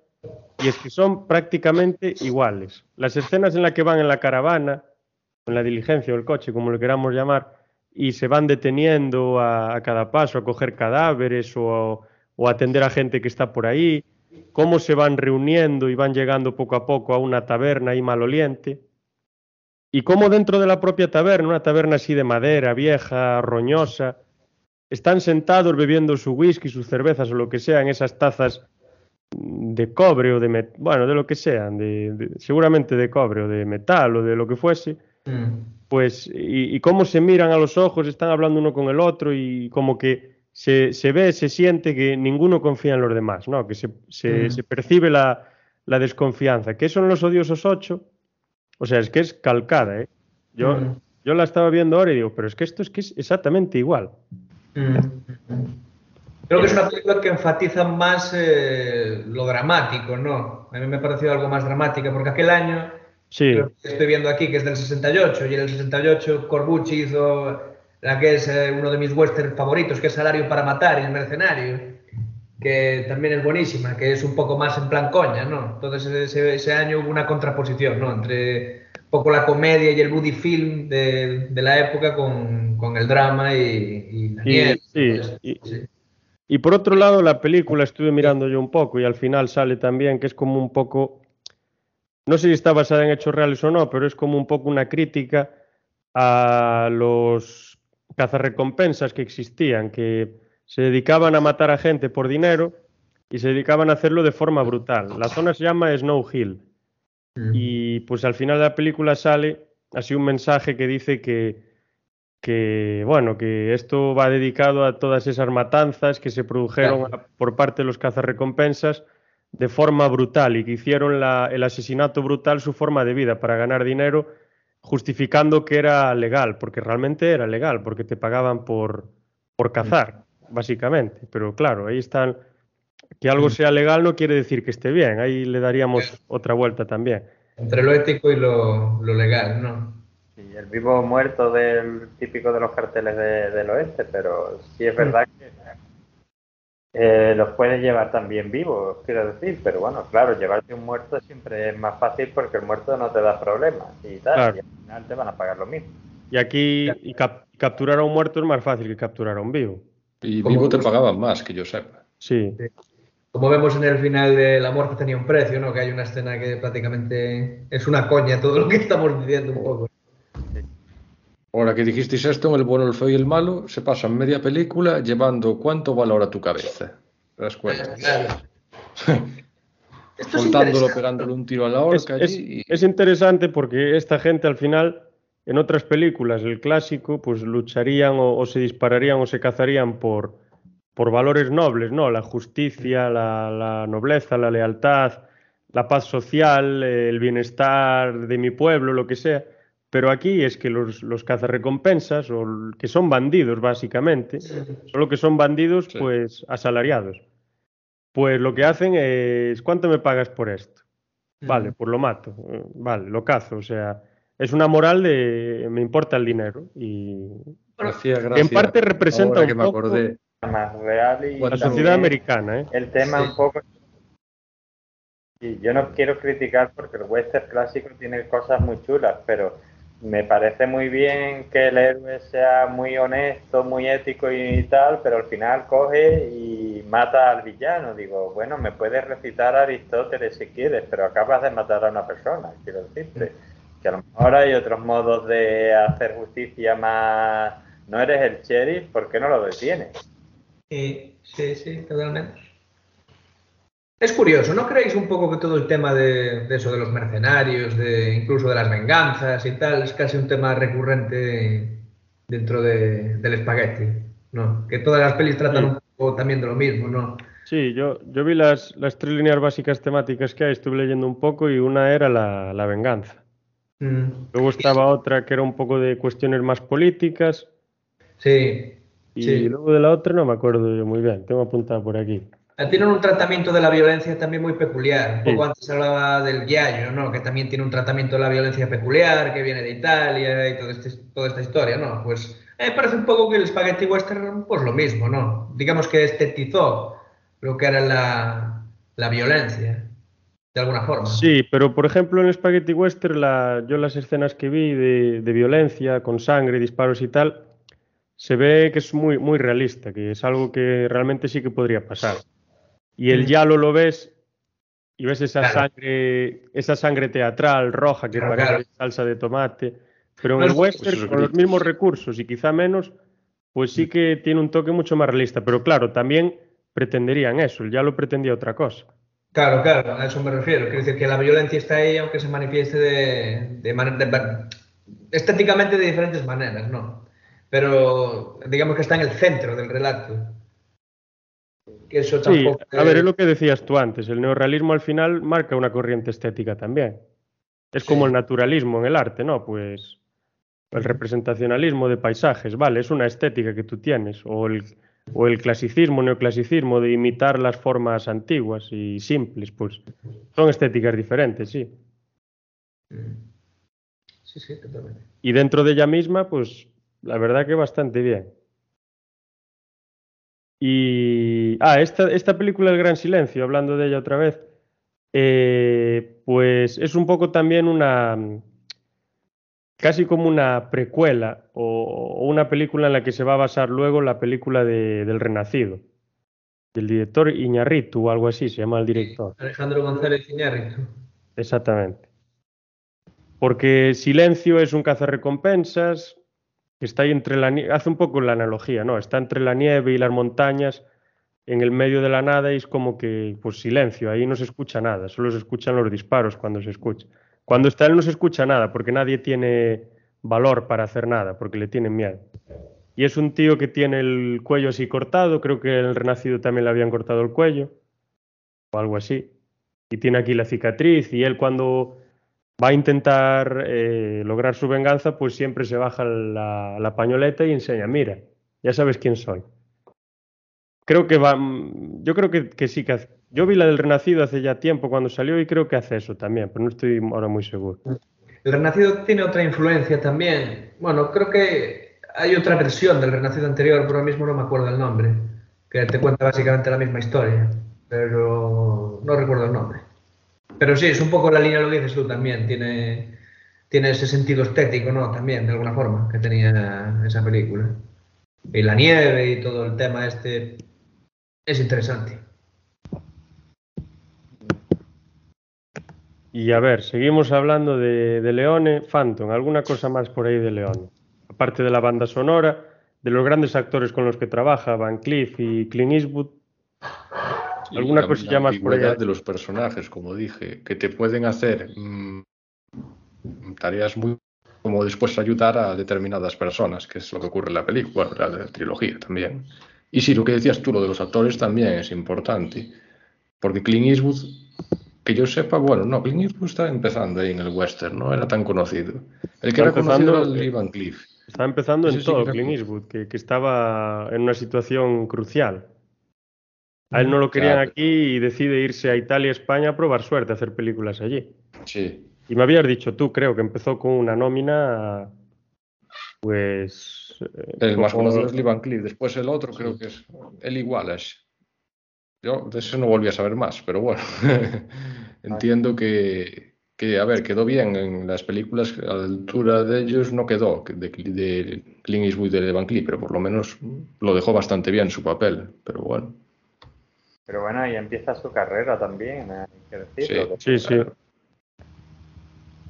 y es que son prácticamente iguales. Las escenas en las que van en la caravana, en la diligencia o el coche, como lo queramos llamar, y se van deteniendo a, a cada paso a coger cadáveres o, o a atender a gente que está por ahí, cómo se van reuniendo y van llegando poco a poco a una taberna ahí maloliente, y cómo dentro de la propia taberna, una taberna así de madera, vieja, roñosa, están sentados bebiendo su whisky, sus cervezas o lo que sea en esas tazas de cobre o de met- bueno, de lo que sean, de, de- seguramente de cobre o de metal o de lo que fuese, Mm. pues y, y cómo se miran a los ojos, están hablando uno con el otro y como que se, se ve, se siente que ninguno confía en los demás, ¿no? Que se, se, Mm. se percibe la, la desconfianza. ¿Qué son los odiosos ocho? O sea, es que es calcada, ¿eh? Yo, Mm. yo la estaba viendo ahora y digo, pero es que esto es que es exactamente igual. Mm. Creo que es una película que enfatiza más eh, lo dramático, ¿no? A mí me ha parecido algo más dramática, porque aquel año, Sí, que estoy viendo aquí, que es del 68, y en el 68 Corbucci hizo la que es eh, uno de mis westerns favoritos, que es Salario para Matar y El Mercenario, que también es buenísima, que es un poco más en plan coña, ¿no? Entonces ese, ese año hubo una contraposición, ¿no? Entre un poco la comedia y el buddy film de, de la época con, con el drama y, y sí, sí. Y por otro lado, la película estuve mirando yo un poco y al final sale también que es como un poco, no sé si está basada en hechos reales o no, pero es como un poco una crítica a los cazarrecompensas que existían, que se dedicaban a matar a gente por dinero y se dedicaban a hacerlo de forma brutal. La zona se llama Snow Hill y pues al final de la película sale así un mensaje que dice que, que bueno, que esto va dedicado a todas esas matanzas que se produjeron Claro. a- por parte de los cazarrecompensas de forma brutal y que hicieron la- el asesinato brutal su forma de vida para ganar dinero, justificando que era legal, porque realmente era legal, porque te pagaban por, por cazar, básicamente. Pero claro, ahí están. Que algo sea legal no quiere decir que esté bien. Ahí le daríamos otra vuelta también. Entre lo ético y lo, lo legal, ¿no? Y el vivo muerto del típico de los carteles de- del oeste, pero sí es verdad que eh, los puedes llevar también vivos, quiero decir, pero bueno, claro, llevarte un muerto siempre es más fácil porque el muerto no te da problemas y tal, Claro. y al final te van a pagar lo mismo. Y aquí y cap- capturar a un muerto es más fácil que capturar a un vivo. Y vivo te pagaban más, que yo sepa. Sí, Como vemos en el final de La muerte tenía un precio, ¿no? Que hay una escena que prácticamente es una coña todo lo que estamos diciendo un poco. Ahora que dijisteis esto, en el bueno, el feo y el malo, se pasan media película llevando cuánto valor a tu cabeza. ¿Te das cuenta? [LAUGHS] Claro. Soltándolo, pegándole un tiro a la horca es- allí. y- es interesante porque esta gente al final, en otras películas, el clásico, pues lucharían o, o se dispararían o se cazarían por, por valores nobles, ¿no? La justicia, la, la nobleza, la lealtad, la paz social, el bienestar de mi pueblo, lo que sea. Pero aquí es que los, los cazarrecompensas, o que son bandidos básicamente, solo que son bandidos Sí. pues asalariados. Pues lo que hacen es, ¿cuánto me pagas por esto? Vale, pues lo mato. eh, Vale, lo cazo. O sea, es una moral de me importa el dinero. Y Me hacía en parte representa ahora un que me poco acordé. Más real y La sociedad americana, ¿eh? El tema Sí. un poco... Y yo no quiero criticar porque el western clásico tiene cosas muy chulas, pero me parece muy bien que el héroe sea muy honesto, muy ético y tal, pero al final coge y mata al villano. Digo, bueno, me puedes recitar a Aristóteles si quieres, pero acabas de matar a una persona, quiero decirte. Que a lo mejor hay otros modos de hacer justicia más... No eres el sheriff, ¿por qué no lo detienes? Sí, sí, sí, totalmente. Es curioso, ¿no creéis un poco que todo el tema de, de eso, de los mercenarios, de incluso de las venganzas y tal, es casi un tema recurrente dentro de- del espagueti? ¿No? Que todas las pelis tratan Sí. un poco también de lo mismo, ¿no? Sí, yo, yo vi las, las tres líneas básicas temáticas que hay, estuve leyendo un poco y una era la, la venganza. Mm, Luego estaba otra que era un poco de cuestiones más políticas Sí, y Sí. luego de la otra no me acuerdo yo muy bien, tengo apuntado por aquí. Tienen un tratamiento de la violencia también muy peculiar. Un Sí. poco antes hablaba del Giallo, ¿no? Que también tiene un tratamiento de la violencia peculiar, que viene de Italia y todo este- toda esta historia, ¿no? Pues me parece un poco que el Spaghetti Western, pues lo mismo, ¿no? Digamos que estetizó lo que era la, la violencia, de alguna forma. Sí, pero por ejemplo en el Spaghetti Western, la, yo las escenas que vi de, de violencia, con sangre, disparos y tal, se ve que es muy, muy realista, que es algo que realmente sí que podría pasar. Y el yalo lo ves y ves esa Claro. sangre, esa sangre teatral roja que Claro, parece claro. salsa de tomate. Pero en No el es- western, con los mismos recursos y quizá menos, pues sí que tiene un toque mucho más realista. Pero claro, también pretenderían eso, el yalo pretendía otra cosa. Claro, claro, a eso me refiero. Quiero decir que la violencia está ahí, aunque se manifieste de, de, man- de- estéticamente de diferentes maneras, ¿no? Pero digamos que está en el centro del relato. Que eso Sí, a ver, es lo que decías tú antes, el neorrealismo al final marca una corriente estética también. Es como el naturalismo en el arte, ¿no? Pues el representacionalismo de paisajes, vale, es una estética que tú tienes, o el, o el clasicismo, neoclasicismo de imitar las formas antiguas y simples, pues son estéticas diferentes, sí. Sí, sí, totalmente. Y dentro de ella misma, pues la verdad que bastante bien. Y. Ah, esta, esta película El Gran Silencio, hablando de ella otra vez, eh, pues es un poco también una. casi como una precuela o, o una película en la que se va a basar luego la película de- del Renacido. Del director Iñarritu o algo así, se llama el director. Alejandro González Iñárritu. Exactamente. Porque Silencio es un cazarrecompensas está ahí entre la hace un poco la analogía, ¿no? Está entre la nieve y las montañas, en el medio de la nada y es como que, pues silencio, ahí no se escucha nada, solo se escuchan los disparos cuando se escucha. Cuando está él no se escucha nada, porque nadie tiene valor para hacer nada, porque le tienen miedo. Y es un tío que tiene el cuello así cortado, creo que el Renacido también le habían cortado el cuello, o algo así. Y tiene aquí la cicatriz, y él cuando va a intentar eh, lograr su venganza, pues siempre se baja la, pañoleta y enseña, mira, ya sabes quién soy. Creo que va, mm, yo creo que, que sí que yo vi la del Renacido hace ya tiempo cuando salió y creo que hace eso también, pero no estoy ahora muy seguro. El Renacido tiene otra influencia también. Bueno, creo que hay otra versión del Renacido anterior, pero ahora mismo no me acuerdo el nombre, que te cuenta básicamente la misma historia, pero no recuerdo el nombre. Pero sí, es un poco la línea, lo que dices tú también, tiene, tiene ese sentido estético, ¿no? También, de alguna forma, que tenía esa película. Y la nieve y todo el tema este es interesante. Y a ver, seguimos hablando de, de Leone, Phantom, alguna cosa más por ahí de Leone. Aparte de la banda sonora, de los grandes actores con los que trabaja, Van Cleef y Clint Eastwood. Sí, ¿Alguna la- cosilla la más por allá? de los personajes, como dije, que te pueden hacer mm, tareas muy como después ayudar a determinadas personas, que es lo que ocurre en la película, bueno, la, la trilogía también. Y sí, lo que decías tú, lo de los actores también es importante, porque Clint Eastwood, que yo sepa, bueno, no, Clint Eastwood está empezando ahí en el western, no era tan conocido. El que Está era conocido era el eh, Lee Van Cleef. Estaba empezando Ese en sí todo era Clint Eastwood, que, que estaba en una situación crucial. A él no lo querían Claro. aquí y decide irse a Italia España a probar suerte, a hacer películas allí. Sí, Y me habías dicho tú, creo, que empezó con una nómina, pues... eh, el más conocido es Lee Van Cleef, después el otro creo que es Eli Wallace. Yo de eso no volví a saber más, pero bueno, [LAUGHS] entiendo que, que, a ver, quedó bien en las películas, a la altura de ellos no quedó, que de, de Clint Eastwood y de Van Cleef, pero por lo menos lo dejó bastante bien su papel, pero bueno. Pero bueno, ahí empieza su carrera también, hay que decirlo. Sí, sí.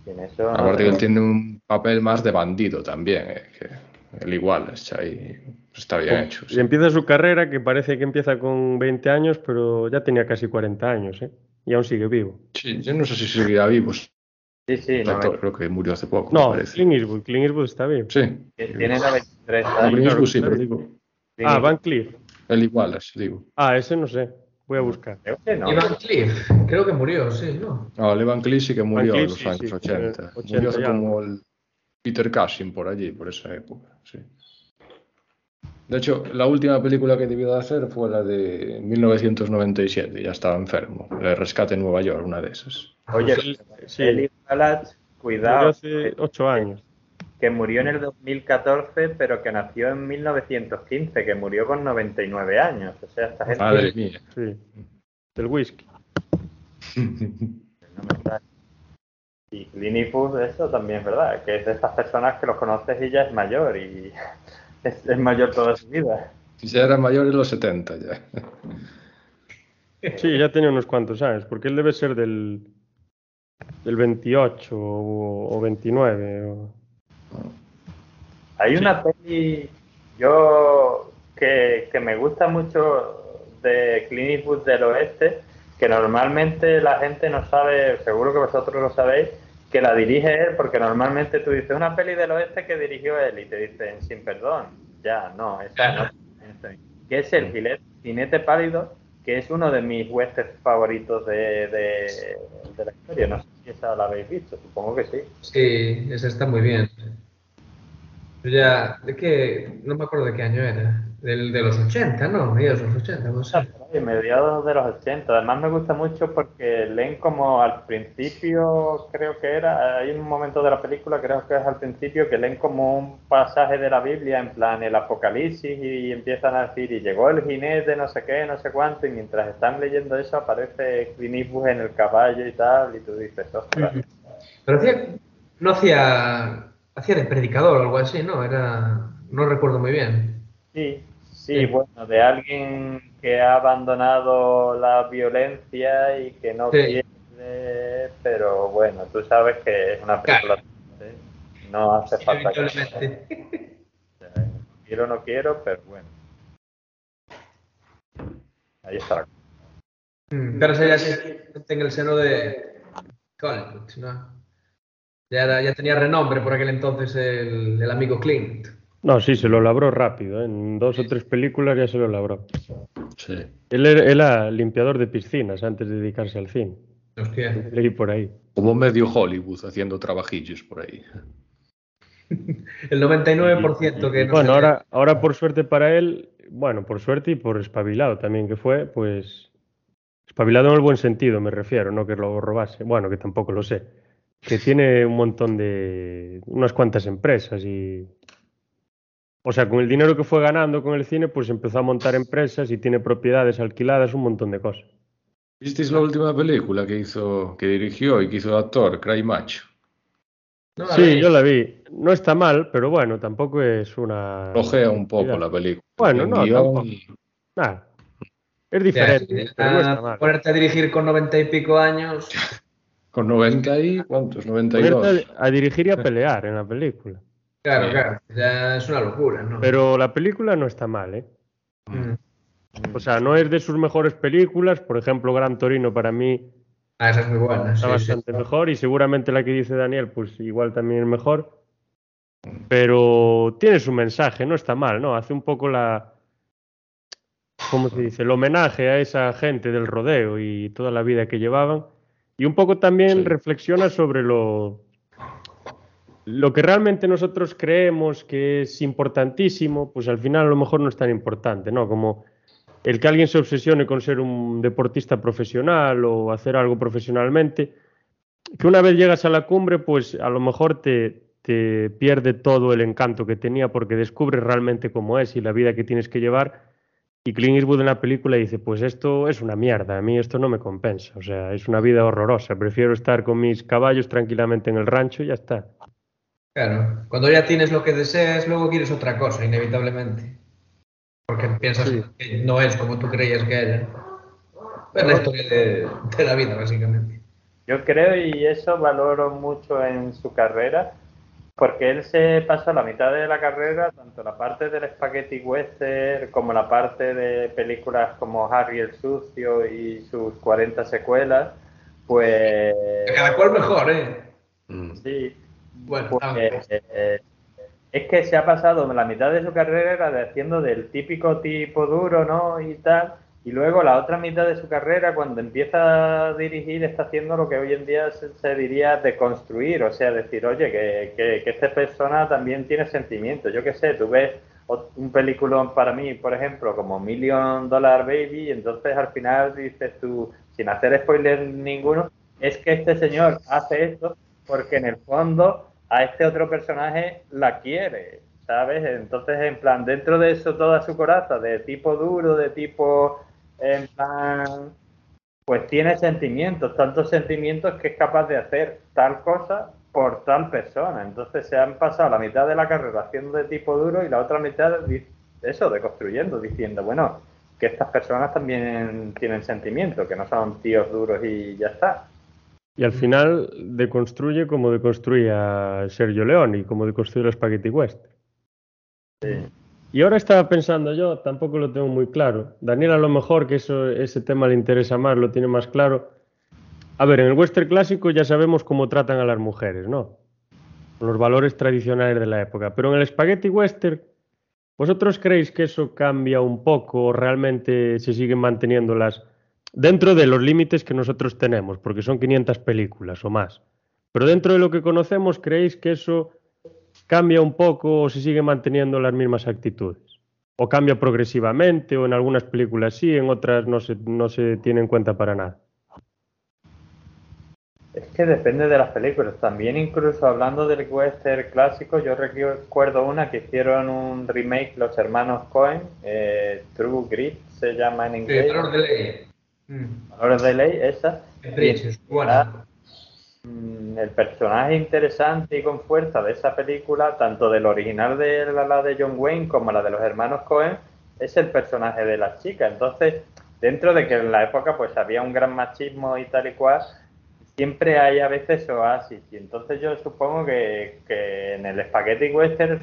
Y en eso, Aparte que él tiene un papel más de bandido también, eh, que el igual, está ahí, está bien hecho. Y sí. empieza su carrera, que parece que empieza con 20 años, pero ya tenía casi 40 años, ¿eh? Y aún sigue vivo. Sí, yo no sé si seguirá vivo, sí, sí, no, actor, creo que murió hace poco, No. Clint Eastwood, Clint Eastwood está vivo. Sí, tiene 93 No, años. Clint Eastwood sí, pero digo, Ah, Van Cleef. el igual, digo. Ah, ese no sé. Voy a buscar. Creo que no. Ivan Cliff, creo que murió, sí, ¿no? No, Levan Cleef sí que murió en los sí, años sí, 80. eh, 80 Murió como el Peter Cushing por allí, por esa época, sí. De hecho, la última película que debió de hacer fue la de 1997, ya estaba enfermo. El rescate en Nueva York, una de esas. Oye, Sí. Wallach, Murió cuidado, hace 8 años. Que murió en el 2014, pero que nació en 1915, que murió con 99 años. O sea, esta gente Madre mía. Sí. Del whisky. [LAUGHS] no me está- Y Clint Eastwood, eso también es verdad, que es de estas personas que los conoces y ya es mayor y [LAUGHS] es, es mayor toda su vida. Si ya era mayor en los 70 ya. Sí, ya tenía unos cuantos años, porque él debe ser del, del 28 o, o 29. o- Hay una peli yo que, que me gusta mucho de Clint Eastwood del oeste, que normalmente la gente no sabe, seguro que vosotros lo sabéis, que la dirige él, porque normalmente tú dices una peli del oeste que dirigió él y te dicen sin perdón. Ya, no, esa no. [LAUGHS] Que es el Jinete- Jinete Pálido, que es uno de mis westerns favoritos de, de, de la historia. No sé si esa la habéis visto, supongo que sí. Sí, esa está muy bien. Yo ya, ¿de qué? No me acuerdo de qué año era. Del, de los 80, ¿no? Mediados de los 80, no sé. Sí, mediados de los 80. Además me gusta mucho porque leen como al principio, creo que era, hay un momento de la película, creo que es al principio, que leen como un pasaje de la Biblia, en plan el Apocalipsis, y empiezan a decir, y llegó el jinete, no sé qué, no sé cuánto, y mientras están leyendo eso aparece Clint Eastwood en el caballo y tal, y tú dices, ostras. Pero hacía, no hacía, hacía de predicador o algo así, ¿no? Era, no recuerdo muy bien. Sí, sí, Sí. bueno, de alguien que ha abandonado la violencia y que no Sí. quiere, pero bueno, tú sabes que es una película, ¿eh? no hace falta que quiero no quiero, pero bueno. Ahí está. Mm, Pero ese ya se en el seno de Hollywood, ¿no? Ya, era- ya tenía renombre por aquel entonces el, el amigo Clint. No, sí, se lo labró rápido. ¿eh? En dos o tres películas ya se lo labró. Sí. Él era, era limpiador de piscinas antes de dedicarse al cine. Hostia. Leí por ahí. Como medio Hollywood haciendo trabajillos por ahí. [LAUGHS] El 99% que no bueno, ahora, ahora por suerte para él, bueno, por suerte y por espabilado también que fue, pues espabilado en el buen sentido, me refiero, no que lo robase, bueno, que tampoco lo sé, que tiene un montón de, unas cuantas empresas y, o sea, con el dinero que fue ganando con el cine, pues empezó a montar empresas y tiene propiedades alquiladas, un montón de cosas. ¿Visteis la última película que hizo, que dirigió y que hizo de actor, Cry? No, la Sí, veis. yo la vi. No está mal, pero bueno, tampoco es una. Flojea un poco la película. Bueno, En no, guion tampoco. y- es Ya, diferente, sí, pero no está a mal. ponerte a dirigir con 90 y pico años. [LAUGHS] Con 90 y... ¿Cuántos? 92. Ponerte a, a dirigir y a pelear en la película. Claro, Sí. claro. Ya es una locura, ¿no? Pero la película no está mal, ¿eh? Mm. O sea, no es de sus mejores películas. Por ejemplo, Gran Torino para mí Ah, esa es muy buena. está Sí, sí. bastante mejor y seguramente la que dice Daniel, pues igual también es mejor. Pero tiene su mensaje, no está mal, ¿no? Hace un poco la, ¿cómo se dice? El homenaje a esa gente del rodeo y toda la vida que llevaban. Y un poco también Sí. reflexiona sobre lo, lo que realmente nosotros creemos que es importantísimo, pues al final a lo mejor no es tan importante, ¿no? Como el que alguien se obsesione con ser un deportista profesional o hacer algo profesionalmente, que una vez llegas a la cumbre, pues a lo mejor te, te pierde todo el encanto que tenía porque descubres realmente cómo es y la vida que tienes que llevar. Y Clint Eastwood en la película dice, pues esto es una mierda, a mí esto no me compensa, o sea, es una vida horrorosa, prefiero estar con mis caballos tranquilamente en el rancho y ya está. Claro. Cuando ya tienes lo que deseas, luego quieres otra cosa, inevitablemente. Porque piensas Sí. que no es como tú creías que era. Es la historia de, de la vida, básicamente. Yo creo y eso valoro mucho en su carrera, porque él se pasó la mitad de la carrera, tanto la parte del spaghetti western como la parte de películas como Harry el Sucio y sus 40 secuelas, pues Cada cual mejor, ¿eh? Mm. sí, Bueno, pues, ah, eh, es que se ha pasado la mitad de su carrera de haciendo del típico tipo duro, ¿no? Y tal. Y luego la otra mitad de su carrera, cuando empieza a dirigir, está haciendo lo que hoy en día se, se diría de construir. O sea, decir, oye, que, que, que esta persona también tiene sentimientos. Yo qué sé, tú ves un peliculón para mí, por ejemplo, como Million Dollar Baby, y entonces al final dices tú, sin hacer spoiler ninguno, es que este señor hace esto porque en el fondo a este otro personaje la quiere, ¿sabes? Entonces, en plan, dentro de eso toda su coraza, de tipo duro, de tipo, en plan, pues tiene sentimientos, tantos sentimientos que es capaz de hacer tal cosa por tal persona. Entonces se han pasado la mitad de la carrera haciendo de tipo duro y la otra mitad, eso, deconstruyendo, diciendo, bueno, que estas personas también tienen sentimiento, que no son tíos duros y ya está. Y al final deconstruye como deconstruía Sergio Leone y como deconstruye los Spaghetti West. Sí. Y ahora estaba pensando yo, tampoco lo tengo muy claro. Daniel a lo mejor que eso, ese tema le interesa más, lo tiene más claro. A ver, en el western clásico ya sabemos cómo tratan a las mujeres, ¿no? Los valores tradicionales de la época. Pero en el spaghetti western, ¿vosotros creéis que eso cambia un poco o realmente se siguen manteniendo las... dentro de los límites que nosotros tenemos, porque son 500 películas o más? Pero dentro de lo que conocemos, ¿creéis que eso cambia un poco o se sigue manteniendo las mismas actitudes? ¿O cambia progresivamente o en algunas películas sí, en otras no se, no se tiene en cuenta para nada? Es que depende de las películas. También incluso hablando del western clásico, yo recuerdo una que hicieron un remake los hermanos Cohen, eh, True Grit se llama en inglés. Sí, Valor de ley. Valor de ley, esa. Es buena. Mm, el personaje interesante y con fuerza de esa película, tanto del original de la, de John Wayne como la de los hermanos Cohen, es el personaje de la chica. Entonces, dentro de que en la época pues había un gran machismo y tal y cual, siempre hay a veces oasis. Y entonces yo supongo que, que en el Spaghetti Western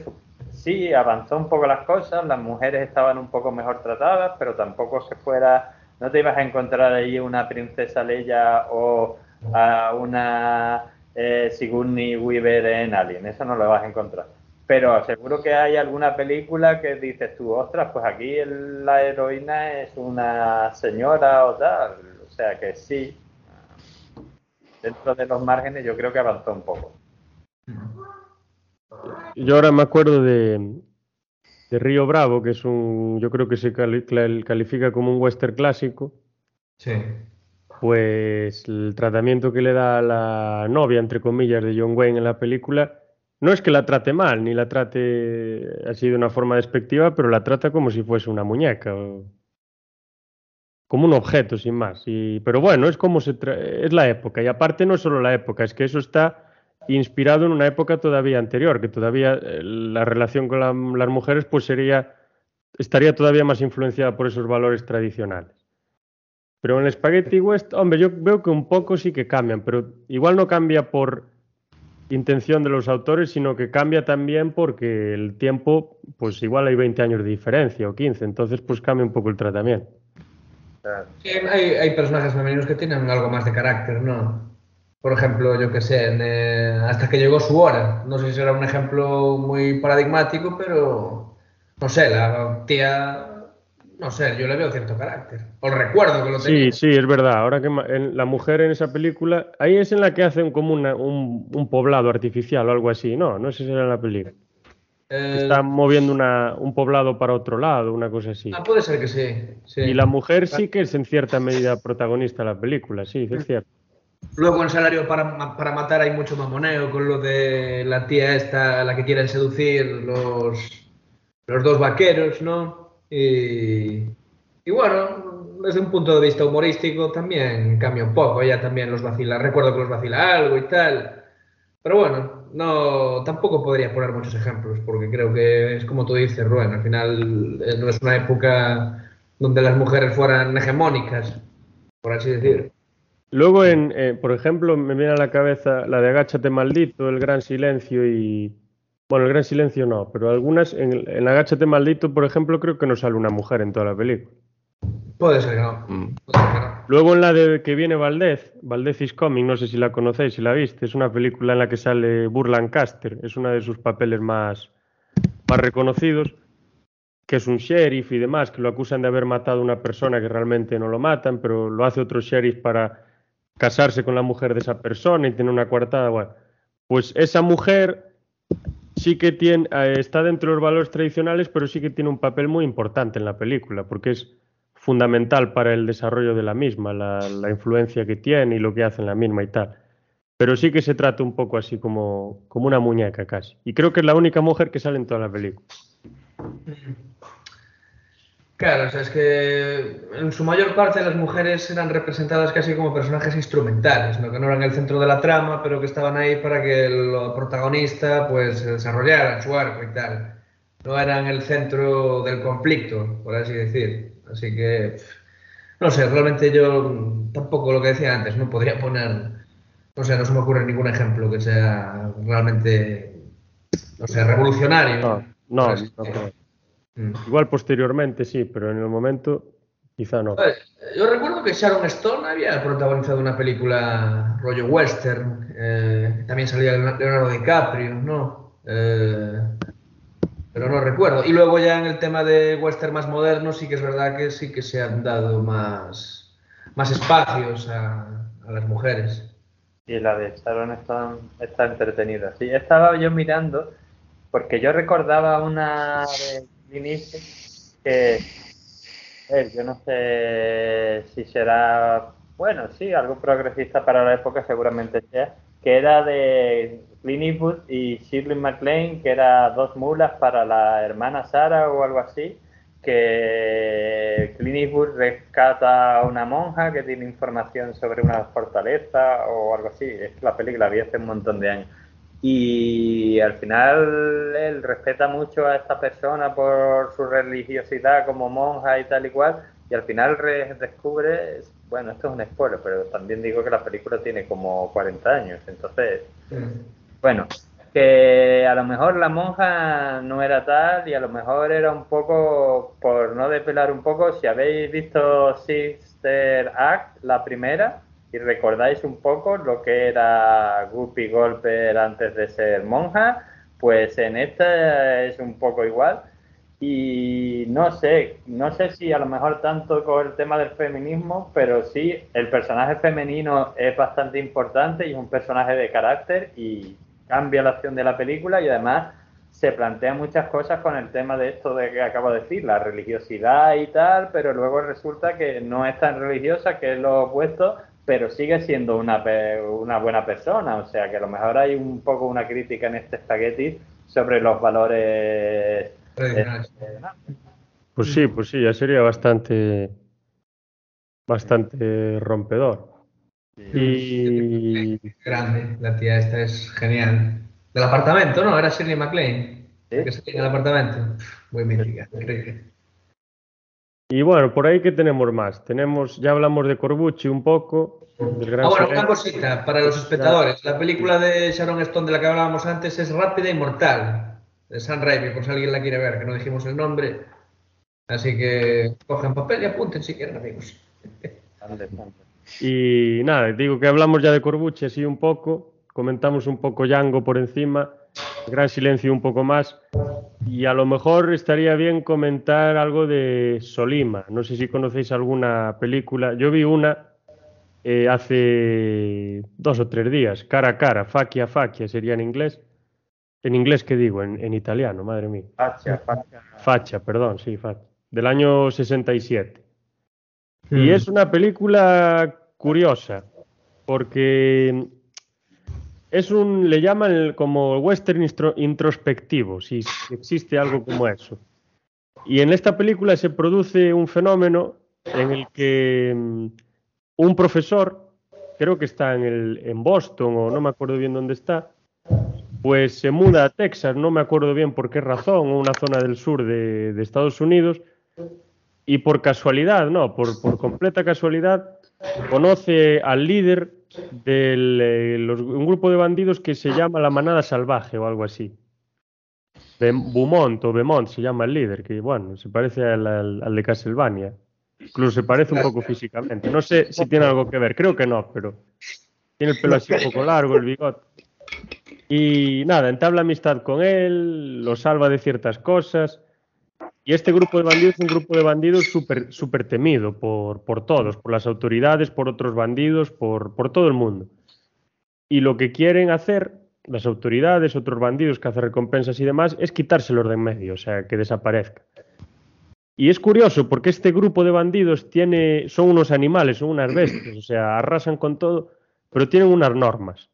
sí avanzó un poco las cosas, las mujeres estaban un poco mejor tratadas, pero tampoco se fuera, no te ibas a encontrar ahí una princesa Leia o a una eh, Sigourney Weaver en Alien, eso no lo vas a encontrar. Pero seguro que hay alguna película que dices tú, ostras, pues aquí la heroína es una señora o tal. O sea que sí, dentro de los márgenes yo creo que avanzó un poco. Yo ahora me acuerdo de, de Río Bravo, que es un, yo creo que se califica como un western clásico. Sí pues el tratamiento que le da la novia, entre comillas, de John Wayne en la película, no es que la trate mal, ni la trate así de una forma despectiva, pero la trata como si fuese una muñeca, o como un objeto, sin más. Y, pero bueno, es como se es la época, y aparte no es solo la época, es que eso está inspirado en una época todavía anterior, que todavía eh, la relación con la, las mujeres pues sería, estaría todavía más influenciada por esos valores tradicionales. Pero en el Spaghetti West, hombre, yo veo que un poco sí que cambian, pero igual no cambia por intención de los autores, sino que cambia también porque el tiempo, pues igual hay 20 años de diferencia o 15, entonces pues cambia un poco el tratamiento. Sí, hay, hay personajes femeninos que tienen algo más de carácter, ¿no? Por ejemplo, yo que sé, en, eh, hasta que llegó su hora. No sé si será un ejemplo muy paradigmático, pero no sé, la tía no sé, yo le veo cierto carácter. Os recuerdo que lo tenía. Sí, sí, es verdad. Ahora que la mujer en esa película, ahí es en la que hacen como una, un, poblado artificial o algo así, ¿no? No sé si era en la película. Eh... Están moviendo una, un poblado para otro lado, una cosa así. Ah, puede ser que sí. sí. Y la mujer sí que es en cierta medida protagonista de la película, sí, es cierto. Luego en Salario para, para Matar hay mucho mamoneo con lo de la tía esta, la que quieren seducir los, los dos vaqueros, ¿no? Y, y, bueno, desde un punto de vista humorístico también cambia un poco, ella también los vacila, recuerdo que los vacila algo y tal, pero bueno, no, tampoco podría poner muchos ejemplos, porque creo que es como tú dices, Rubén, al final eh, no es una época donde las mujeres fueran hegemónicas, por así decir. Luego, en, eh, por ejemplo, me viene a la cabeza la de Agáchate maldito, El gran silencio y, bueno, el gran silencio no, pero algunas, en, en Agáchate maldito, por ejemplo, creo que no sale una mujer en toda la película. Puede ser que no. Mm. Puede ser que no. Luego en la de que viene Valdez, Valdez is Coming, no sé si la conocéis, si la viste, es una película en la que sale Burlancaster, es uno de sus papeles más, más reconocidos, que es un sheriff y demás, que lo acusan de haber matado a una persona que realmente no lo matan, pero lo hace otro sheriff para casarse con la mujer de esa persona y tener una coartada. Bueno, pues esa mujer sí que tiene, eh, está dentro de los valores tradicionales, pero sí que tiene un papel muy importante en la película, porque es fundamental para el desarrollo de la misma, la, la, influencia que tiene y lo que hace en la misma y tal. Pero sí que se trata un poco así como, como una muñeca casi. Y creo que es la única mujer que sale en toda la película. Claro, o sea, es que en su mayor parte las mujeres eran representadas casi como personajes instrumentales, ¿no? que no eran el centro de la trama, pero que estaban ahí para que el protagonista pues desarrollara su arco y tal. No eran el centro del conflicto, por así decir. Así que, no sé, realmente yo tampoco lo que decía antes, no podría poner, no sé, no se me ocurre ningún ejemplo que sea realmente, no sé, revolucionario. No, no, no creo. Mm. Igual posteriormente sí, pero en el momento quizá no. Yo recuerdo que Sharon Stone había protagonizado una película rollo western, eh, también salía Leonardo DiCaprio, ¿no? Eh, pero no recuerdo. Y luego ya en el tema de western más moderno sí que es verdad que sí que se han dado más, más espacios a, las mujeres. Y la de Sharon Stone está entretenida. Sí, estaba yo mirando porque yo recordaba una de que eh, yo no sé si será, bueno, sí, algo progresista para la época seguramente sea, que era de Clint Eastwood y Shirley MacLaine, que era dos mulas para la hermana Sara o algo así, que Clint Eastwood rescata a una monja que tiene información sobre una fortaleza o algo así. Es la película vi hace un montón de años y al final él respeta mucho a esta persona por su religiosidad como monja y tal y cual, y al final descubre, bueno, esto es un spoiler, pero también digo que la película tiene como 40 años, entonces, bueno, que a lo mejor la monja no era tal y a lo mejor era un poco, por no depelar un poco, si habéis visto Sister Act, la primera, y recordáis un poco lo que era Guppy Golper antes de ser monja, pues en esta es un poco igual. Y no sé, no sé si a lo mejor tanto con el tema del feminismo, pero sí, el personaje femenino es bastante importante y es un personaje de carácter y cambia la acción de la película y además se plantea muchas cosas con el tema de esto de que acabo de decir, la religiosidad y tal, pero luego resulta que no es tan religiosa, que es lo opuesto, pero sigue siendo una, una buena persona. O sea que a lo mejor hay un poco una crítica en este espagueti sobre los valores. Pues sí, pues sí, ya sería bastante bastante rompedor. Y grande, la tía esta es genial. Del apartamento, ¿no? Era Shirley MacLaine. ¿Sí? Que se en el apartamento. Muy mítica, increíble. Y bueno, por ahí que tenemos más. Tenemos, ya hablamos de Corbucci un poco. Del gran ah, bueno, una cosita para los espectadores. La película de Sharon Stone de la que hablábamos antes es Rápida y Mortal, de San Raimi, por si alguien la quiere ver, que no dijimos el nombre. Así que cogen papel y apunten si quieren, amigos. Y nada, digo que hablamos ya de Corbucci así un poco, comentamos un poco Django por encima, Gran Silencio un poco más. Y a lo mejor estaría bien comentar algo de Solima. No sé si conocéis alguna película. Yo vi una eh, hace dos o tres días, cara a cara, facia a sería en inglés. En inglés, ¿qué digo? En, italiano, madre mía. Facha, facha. Facha, perdón, sí, facha. Del año 67. Y hmm. es una película curiosa, porque es un, le llaman como western introspectivo, si existe algo como eso. Y en esta película se produce un fenómeno en el que mm, un profesor, creo que está en, Boston o no me acuerdo bien dónde está, pues se muda a Texas, no me acuerdo bien por qué razón, una zona del sur de, Estados Unidos, y por casualidad, no, por completa casualidad, conoce al líder de eh, un grupo de bandidos que se llama la Manada Salvaje o algo así. Beaumont o Beaumont se llama el líder, que bueno, se parece al, de Castlevania. Incluso se parece un poco físicamente. No sé si tiene algo que ver, creo que no, pero tiene el pelo así un poco largo, el bigote. Y nada, entabla amistad con él, lo salva de ciertas cosas y este grupo de bandidos es un grupo de bandidos súper super temido por, por, todos, por las autoridades, por otros bandidos, por, por todo el mundo. Y lo que quieren hacer las autoridades, otros bandidos que hacen recompensas y demás, es quitárselos de en medio, o sea, que desaparezca. Y es curioso porque este grupo de bandidos tiene, son unos animales, son unas bestias, o sea, arrasan con todo, pero tienen unas normas.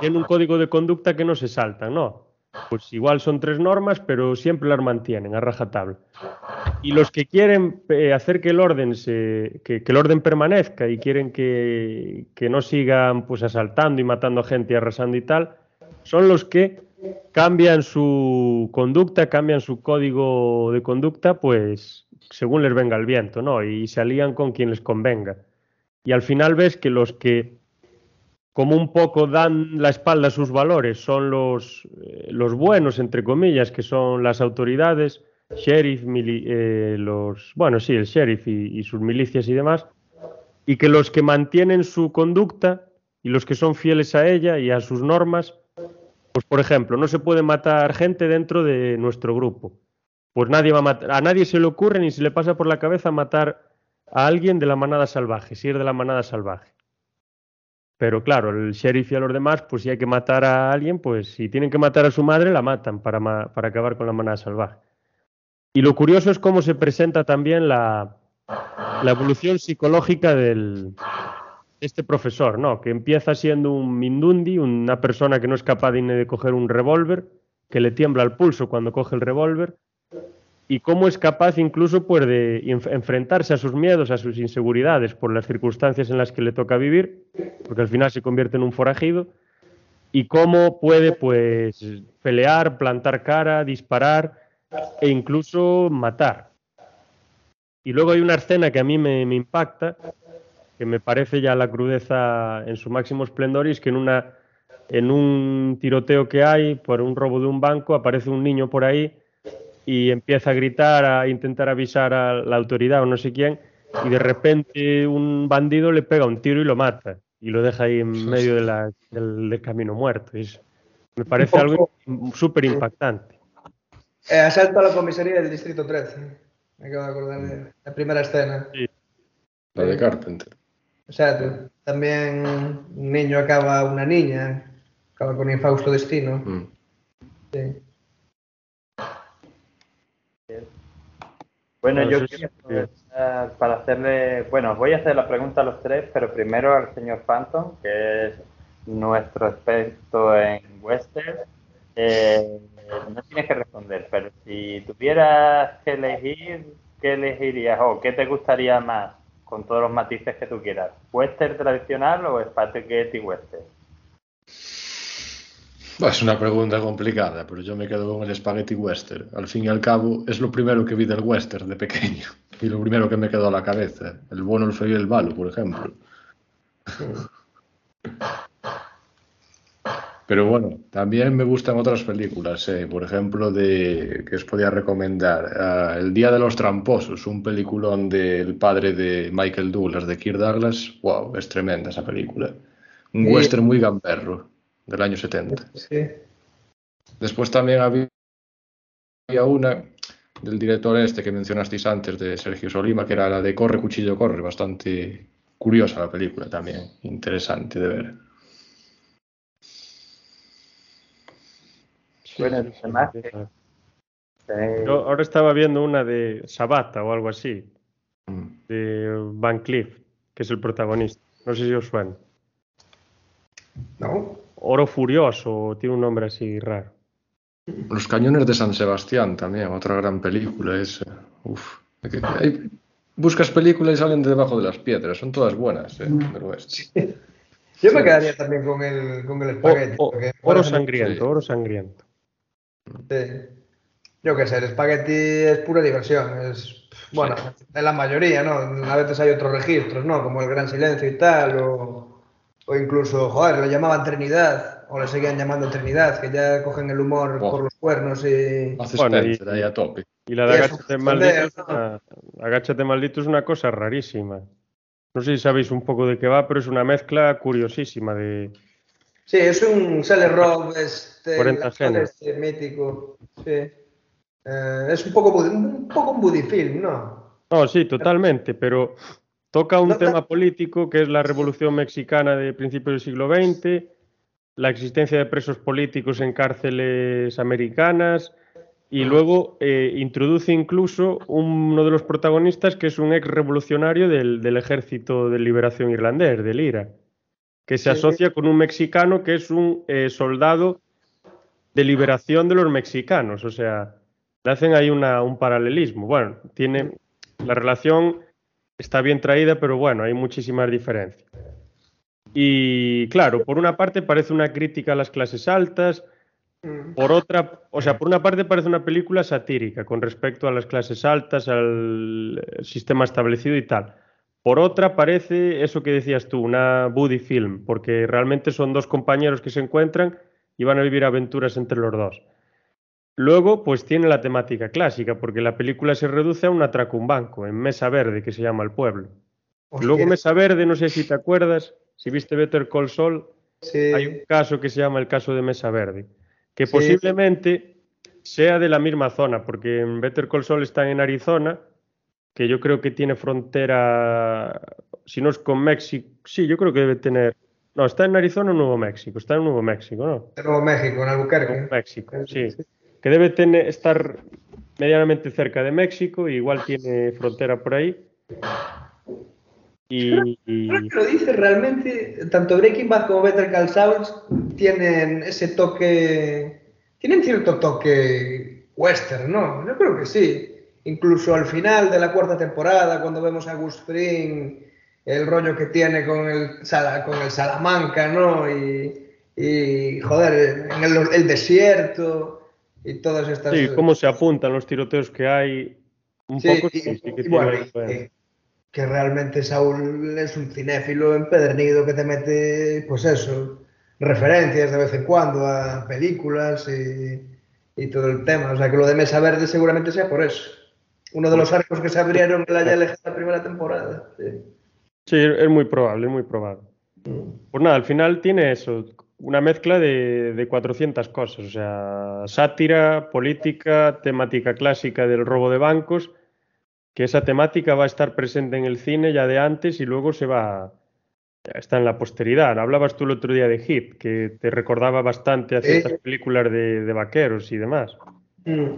Tienen un código de conducta que no se saltan, ¿no? Pues igual son tres normas, pero siempre las mantienen a rajatabla. Y los que quieren eh, hacer que el orden se, que, el orden permanezca y quieren que, que, no sigan pues asaltando y matando gente y arrasando y tal, son los que cambian su conducta, cambian su código de conducta, pues según les venga el viento, ¿no? Y se alían con quien les convenga. Y al final ves que los que como un poco dan la espalda a sus valores son los, eh, los buenos, entre comillas, que son las autoridades, sheriff, mili eh, los, bueno, sí, el sheriff y, sus milicias y demás, y que los que mantienen su conducta y los que son fieles a ella y a sus normas, pues por ejemplo, no se puede matar gente dentro de nuestro grupo. Pues nadie va a matar, a nadie se le ocurre ni se le pasa por la cabeza matar a alguien de la manada salvaje, si es de la manada salvaje. Pero claro, el sheriff y a los demás, pues si hay que matar a alguien, pues si tienen que matar a su madre, la matan para, para acabar con la manada salvaje. Y lo curioso es cómo se presenta también la, la evolución psicológica del, este profesor, ¿no? Que empieza siendo un mindundi, una persona que no es capaz ni de coger un revólver, que le tiembla el pulso cuando coge el revólver, y cómo es capaz incluso pues, de enfrentarse a sus miedos, a sus inseguridades por las circunstancias en las que le toca vivir, porque al final se convierte en un forajido, y cómo puede pues pelear, plantar cara, disparar e incluso matar. Y luego hay una escena que a mí me, impacta, que me parece ya la crudeza en su máximo esplendor, y es que en, una, en un tiroteo que hay por un robo de un banco aparece un niño por ahí y empieza a gritar, a intentar avisar a la autoridad o no sé quién, y de repente un bandido le pega un tiro y lo mata, y lo deja ahí en medio de la, del, del, camino muerto. Es, me parece algo súper impactante. Eh, asalto a la comisaría del Distrito 13. Me acabo de acordar de la primera escena. Sí. La de Carpenter. Exacto. También un niño acaba una niña, acaba con infausto destino. Mm. Sí. Bueno, yo quiero aprovechar para hacerle, bueno, voy a hacer la pregunta a los tres, pero primero al señor Phantom, que es nuestro experto en western. Eh, no tienes que responder, pero si tuvieras que elegir, ¿qué elegirías o qué te gustaría más? con todos los matices que tú quieras. ¿Western tradicional o spaghetti western? Es una pregunta complicada, pero yo me quedo con el spaghetti western. Al fin y al cabo, es lo primero que vi del western de pequeño. [LAUGHS] Y lo primero que me quedó a la cabeza. El bueno, el feo y el malo, por ejemplo. [LAUGHS] Pero bueno, también me gustan otras películas, eh. por ejemplo, de que os podía recomendar uh, El Día de los Tramposos, un peliculón del padre de Michael Douglas, de Kirk Douglas. Wow, es tremenda esa película. Un sí. western muy gamberro, del año 70. Sí. Después también había una del director este que mencionasteis antes, de Sergio Solima, que era la de Corre, Cuchillo, Corre, bastante curiosa la película también, interesante de ver. Bueno, además, eh, Yo ahora estaba viendo una de Sabata o algo así, de Van Cliff, que es el protagonista. No sé si os suena. No. Oro Furioso, tiene un nombre así raro. Los Cañones de San Sebastián también, otra gran película esa. Uf. Hay, buscas películas y salen de debajo de las piedras, son todas buenas, ¿eh? Del oeste. Sí. Yo me quedaría también con el, con el espagueti. O, o, oro sangriento, sí. oro sangriento. Sí. Yo qué sé, el espagueti es pura diversión. Es, bueno, sí. en la mayoría, ¿no? A veces hay otros registros, ¿no? Como el Gran Silencio y tal, o, o incluso, joder, lo llamaban Trinidad, o le seguían llamando Trinidad, que ya cogen el humor oh. por los cuernos y... Bueno, y, ahí a tope. Y la de Agáchate maldito, ¿no? Agáchate maldito es una cosa rarísima. No sé si sabéis un poco de qué va, pero es una mezcla curiosísima de, Sí, es un Sale Rob este, 40 este mítico. Sí. Eh, es un poco, un poco un budifilm, ¿no? No, sí, totalmente, pero toca un no, tema político que es la revolución mexicana de principios del siglo XX, la existencia de presos políticos en cárceles americanas y luego eh, introduce incluso uno de los protagonistas que es un ex revolucionario del, del ejército de liberación irlandés, del IRA que se sí. asocia con un mexicano que es un eh, soldado de liberación de los mexicanos. O sea, le hacen ahí una, un paralelismo. Bueno, tiene la relación está bien traída, pero bueno, hay muchísimas diferencias. Y claro, por una parte parece una crítica a las clases altas, Mm. por otra, o sea, por una parte parece una película satírica con respecto a las clases altas, al sistema establecido y tal. Por otra parece eso que decías tú, una buddy film, porque realmente son dos compañeros que se encuentran y van a vivir aventuras entre los dos. Luego, pues tiene la temática clásica, porque la película se reduce a un atraco un banco, en Mesa Verde, que se llama el pueblo. Hostia, Luego Mesa Verde, no sé si te acuerdas, si viste Better Call Saul, sí. hay un caso que se llama el caso de Mesa Verde, que Sí. posiblemente sea de la misma zona, porque en Better Call Saul están en Arizona, que yo creo que tiene frontera, si no es con México, sí, yo creo que debe tener, no, está en Arizona o Nuevo México, está en Nuevo México, ¿no? Nuevo México, en Nuevo Albuquerque. México, sí, que debe tener, estar medianamente cerca de México, y igual tiene frontera por ahí. Y, Ahora que lo dices, realmente, tanto Breaking Bad como Better Call Saul tienen ese toque, tienen cierto toque western, ¿no? Yo creo que sí. Incluso al final de la cuarta temporada, cuando vemos a Gus Fring, el rollo que tiene con el, con el Salamanca, ¿no? Y, y, joder, en el, el desierto y todas estas... sí, cómo se apuntan los tiroteos que hay, un Sí, poco y- sí, sí que y bueno, y bueno. que, realmente Saúl es un cinéfilo empedernido que te mete, pues eso, referencias de vez en cuando a películas y, y todo el tema. O sea, que lo de Mesa Verde seguramente sea por eso. Uno de los arcos que se abrieron en la ya lejana primera temporada. sí. Sí, es muy probable, es muy probable. Pues nada, al final tiene eso, una mezcla de, de 400 cosas, o sea, sátira, política, temática clásica del robo de bancos, que esa temática va a estar presente en el cine ya de antes y luego se va, está en la posteridad. Hablabas tú el otro día de Hit, que te recordaba bastante a ciertas películas de, de vaqueros y demás. Mm.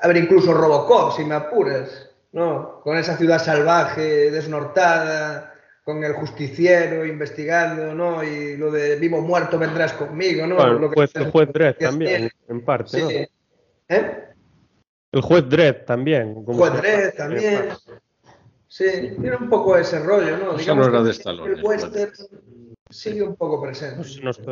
A ver, incluso Robocop, si me apuras, ¿no? Con esa ciudad salvaje, desnortada, con el justiciero investigando, ¿no? Y lo de vivo o muerto vendrás conmigo, ¿no? Bueno, Lo el que- juez, el juez Dredd también, tiene. en parte, Sí. ¿no? ¿Eh? El juez Dredd también. como Juez Dredd también. Sí, tiene un poco ese rollo, ¿no? Eso no era de Stallone, El western sigue un poco presente.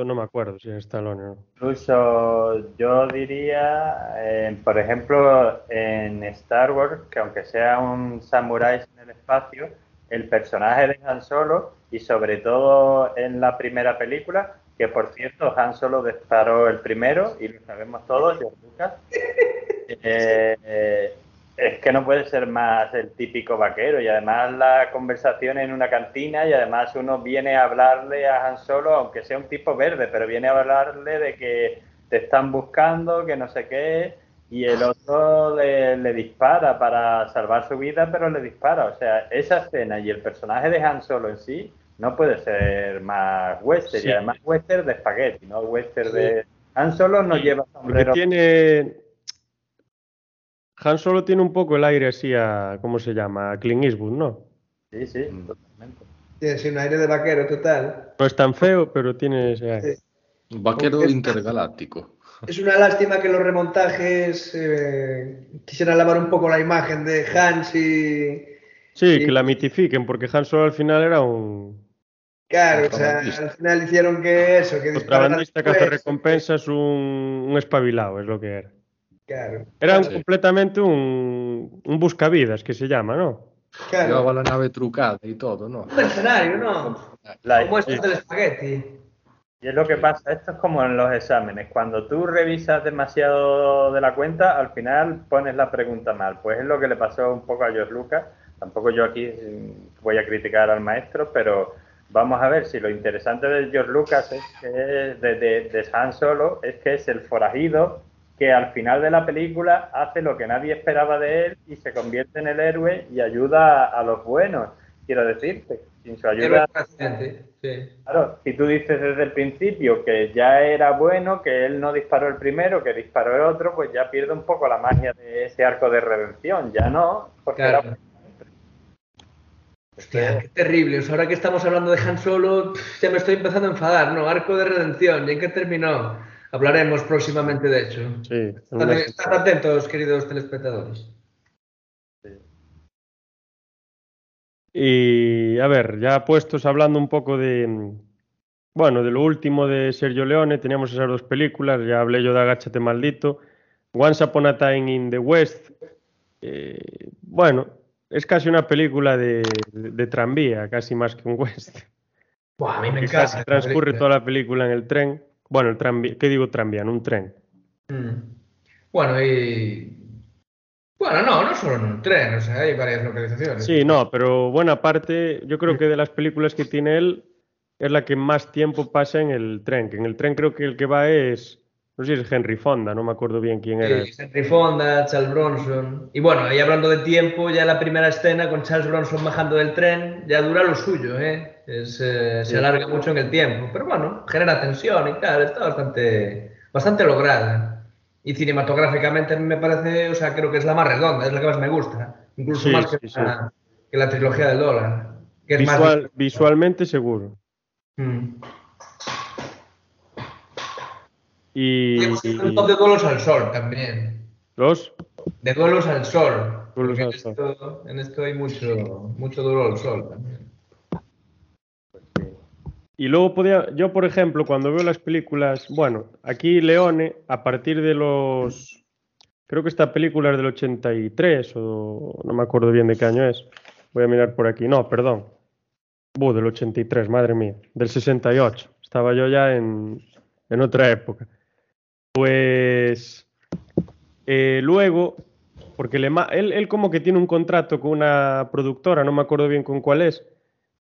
No me acuerdo si es Stallone o no. Incluso yo diría, eh, por ejemplo, en Star Wars, que aunque sea un samurái en el espacio, el personaje de Han Solo, y sobre todo en la primera película, que por cierto Han Solo disparó el primero, y lo sabemos todos, George Lucas, [LAUGHS] eh, eh, es que no puede ser más el típico vaquero, y además la conversación en una cantina, y además uno viene a hablarle a Han Solo, aunque sea un tipo verde, pero viene a hablarle de que te están buscando, que no sé qué, y el otro le, le dispara para salvar su vida, pero le dispara. O sea, esa escena y el personaje de Han Solo en sí no puede ser más western, Sí. y además western de espagueti, no western de... Han Solo no Sí, lleva Porque sombrero. tiene. Han Solo tiene un poco el aire así a. ¿Cómo se llama? A Clint Eastwood, ¿no? Sí, sí, Mm. totalmente. Tiene sí, un aire de vaquero total. No es tan feo, pero tiene ese aire. Vaquero Porque- intergaláctico. Es una lástima que los remontajes eh, quisieran lavar un poco la imagen de Hans y. Sí, Sí. que la mitifiquen, porque Han Solo al final era un Claro, o sea, al final hicieron que eso, que contrabandista que hace recompensas, un, un espabilado, es lo que era. Claro, Era un- Sí. completamente un, un buscavidas, que se llama, ¿no? claro. Llevaba la nave trucada y todo, ¿no? Un mercenario, ¿no? La- Como estos del espagueti. Y es lo que pasa, esto es como en los exámenes, cuando tú revisas demasiado de la cuenta, al final pones la pregunta mal. Pues es lo que le pasó un poco a George Lucas. Tampoco yo aquí mm, voy a criticar al maestro, pero vamos a ver si lo interesante de George Lucas es que de, de, de Han Solo es que es el forajido que al final de la película hace lo que nadie esperaba de él y se convierte en el héroe y ayuda a, a los buenos. Quiero decirte, sin su ayuda sí. Claro, si tú dices desde el principio que ya era bueno, que él no disparó el primero, que disparó el otro, pues ya pierde un poco la magia de ese arco de redención. Ya no, porque Claro. era- Hostia, qué terrible. O sea, ahora que estamos hablando de Han Solo, ya me estoy empezando a enfadar, ¿no? Arco de redención, ¿y en qué terminó? Hablaremos próximamente, de hecho. Sí, Estad, estad atentos, queridos telespectadores. Y a ver, ya puestos hablando un poco de, bueno, de lo último de Sergio Leone, teníamos esas dos películas, ya hablé yo de Agáchate Maldito, Once Upon a Time in the West, eh, bueno, es casi una película de, de, de tranvía, casi más que un west. Buah, a mí me encanta. casi transcurre toda la película en el tren. Bueno, el tranvía, ¿qué digo tranvía? En un tren. Mm. Bueno, y. Bueno, no, no solo en un tren, o sea, hay varias localizaciones. Sí, no, pero buena parte, yo creo que de las películas que tiene él es la que más tiempo pasa en el tren. Que en el tren creo que el que va es, no sé si es Henry Fonda, no me acuerdo bien quién era. Sí, Henry Fonda, Charles Bronson. Y bueno, y hablando de tiempo, ya la primera escena con Charles Bronson bajando del tren ya dura lo suyo, ¿eh? Es, eh, Sí. Se alarga mucho en el tiempo. Pero bueno, genera tensión y tal, está bastante, bastante lograda. Y cinematográficamente me parece, o sea, creo que es la más redonda, es la que más me gusta. Incluso Sí, más que, sí, sí. la, que la trilogía del dólar. Que es Visual- más... visualmente seguro. Mm. Y, Y de duelos al sol también. los De duelos al sol. Duelos porque al en, sol. Esto, en esto hay mucho, mucho duelo al sol también. Y luego podía, yo por ejemplo, cuando veo las películas, bueno, aquí Leone, a partir de los, creo que esta película es del 83 o no me acuerdo bien de qué año es. Voy a mirar por aquí, no, perdón. Buh, del 83, madre mía, del 68. Estaba yo ya en, en otra época. Pues eh, luego, porque él como que tiene un contrato con una productora, no me acuerdo bien con cuál es,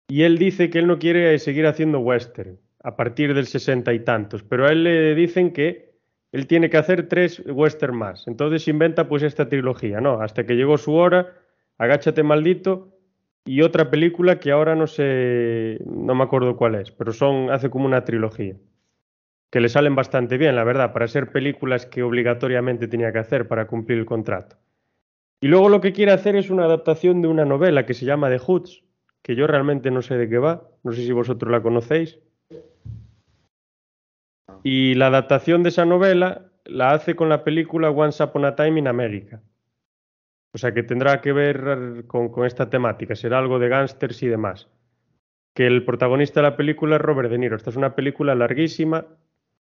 y él dice que él no quiere seguir haciendo western a partir del sesenta y tantos, pero a él le dicen que él tiene que hacer tres western más. Entonces inventa pues esta trilogía, ¿no? Hasta que llegó su hora, Agáchate maldito y otra película que ahora no sé, no me acuerdo cuál es, pero son hace como una trilogía que le salen bastante bien, la verdad, para ser películas que obligatoriamente tenía que hacer para cumplir el contrato. Y luego lo que quiere hacer es una adaptación de una novela que se llama The Hoods, que yo realmente no sé de qué va, no sé si vosotros la conocéis. Y la adaptación de esa novela la hace con la película Once Upon a Time in America. O sea que tendrá que ver con, con esta temática, será algo de gángsters y demás. Que el protagonista de la película es Robert De Niro. Esta es una película larguísima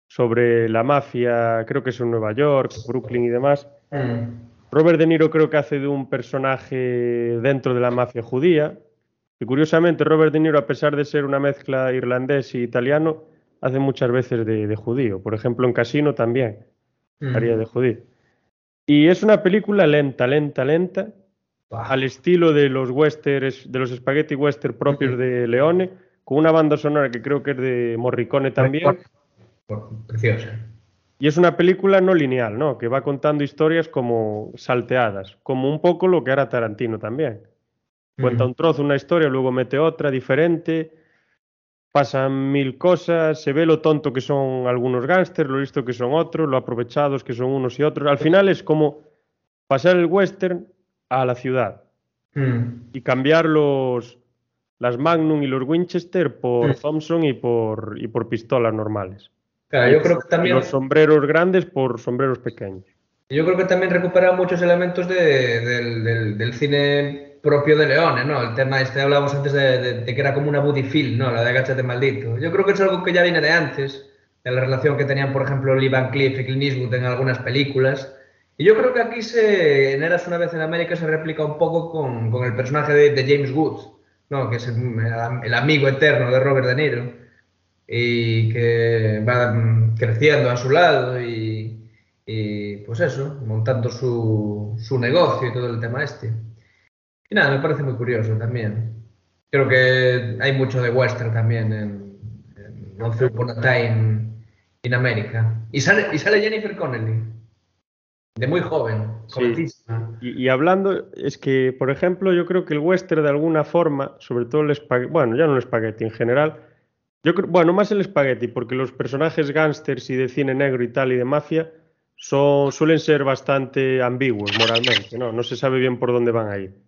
sobre la mafia, creo que es en Nueva York, Brooklyn y demás. Mm. Robert De Niro creo que hace de un personaje dentro de la mafia judía. Y curiosamente, Robert De Niro, a pesar de ser una mezcla irlandés y italiano, hace muchas veces de, de judío. Por ejemplo, en Casino también Mm. haría de judío. Y es una película lenta, lenta, lenta, Buah. al estilo de los westerns, de los spaghetti western propios de Leone, con una banda sonora que creo que es de Morricone también. Preciosa. Y es una película no lineal, ¿no? Que va contando historias como salteadas, como un poco lo que hará Tarantino también. Cuenta un trozo, una historia, luego mete otra diferente, pasan mil cosas, se ve lo tonto que son algunos gángsters, lo listo que son otros, lo aprovechados que son unos y otros. Al final es como pasar el western a la ciudad Mm. y cambiar los, las Magnum y los Winchester por Mm. Thompson y por, y por pistolas normales. Claro, yo creo que Y también, los sombreros grandes por sombreros pequeños. yo creo que también recupera muchos elementos de- del, del- del cine propio de Leone, ¿no? El tema este, hablábamos antes de, que era como una buddy film, ¿no? La de Agáchate maldito. Yo creo que es algo que ya viene de antes, de la relación que tenían, por ejemplo, Lee Van Cleef y Clint Eastwood en algunas películas. Y yo creo que aquí se, en Eras una vez en América se replica un poco con, con el personaje de, James Woods, ¿no? Que es el, amigo eterno de Robert De Niro y que va creciendo a su lado y, y, pues eso, montando su, su negocio y todo el tema este. Y nada, me parece muy curioso también. Creo que hay mucho de western también en, en Once Upon a Time in America. Y sale, y sale Jennifer Connelly, de muy joven, Sí. y hablando, es que, por ejemplo, yo creo que el western de alguna forma, sobre todo el espagueti, bueno, ya no el espagueti en general, yo creo, bueno, más el espagueti, porque los personajes gángsters y de cine negro y tal y de mafia son, suelen ser bastante ambiguos moralmente, ¿no? No se sabe bien por dónde van a ir.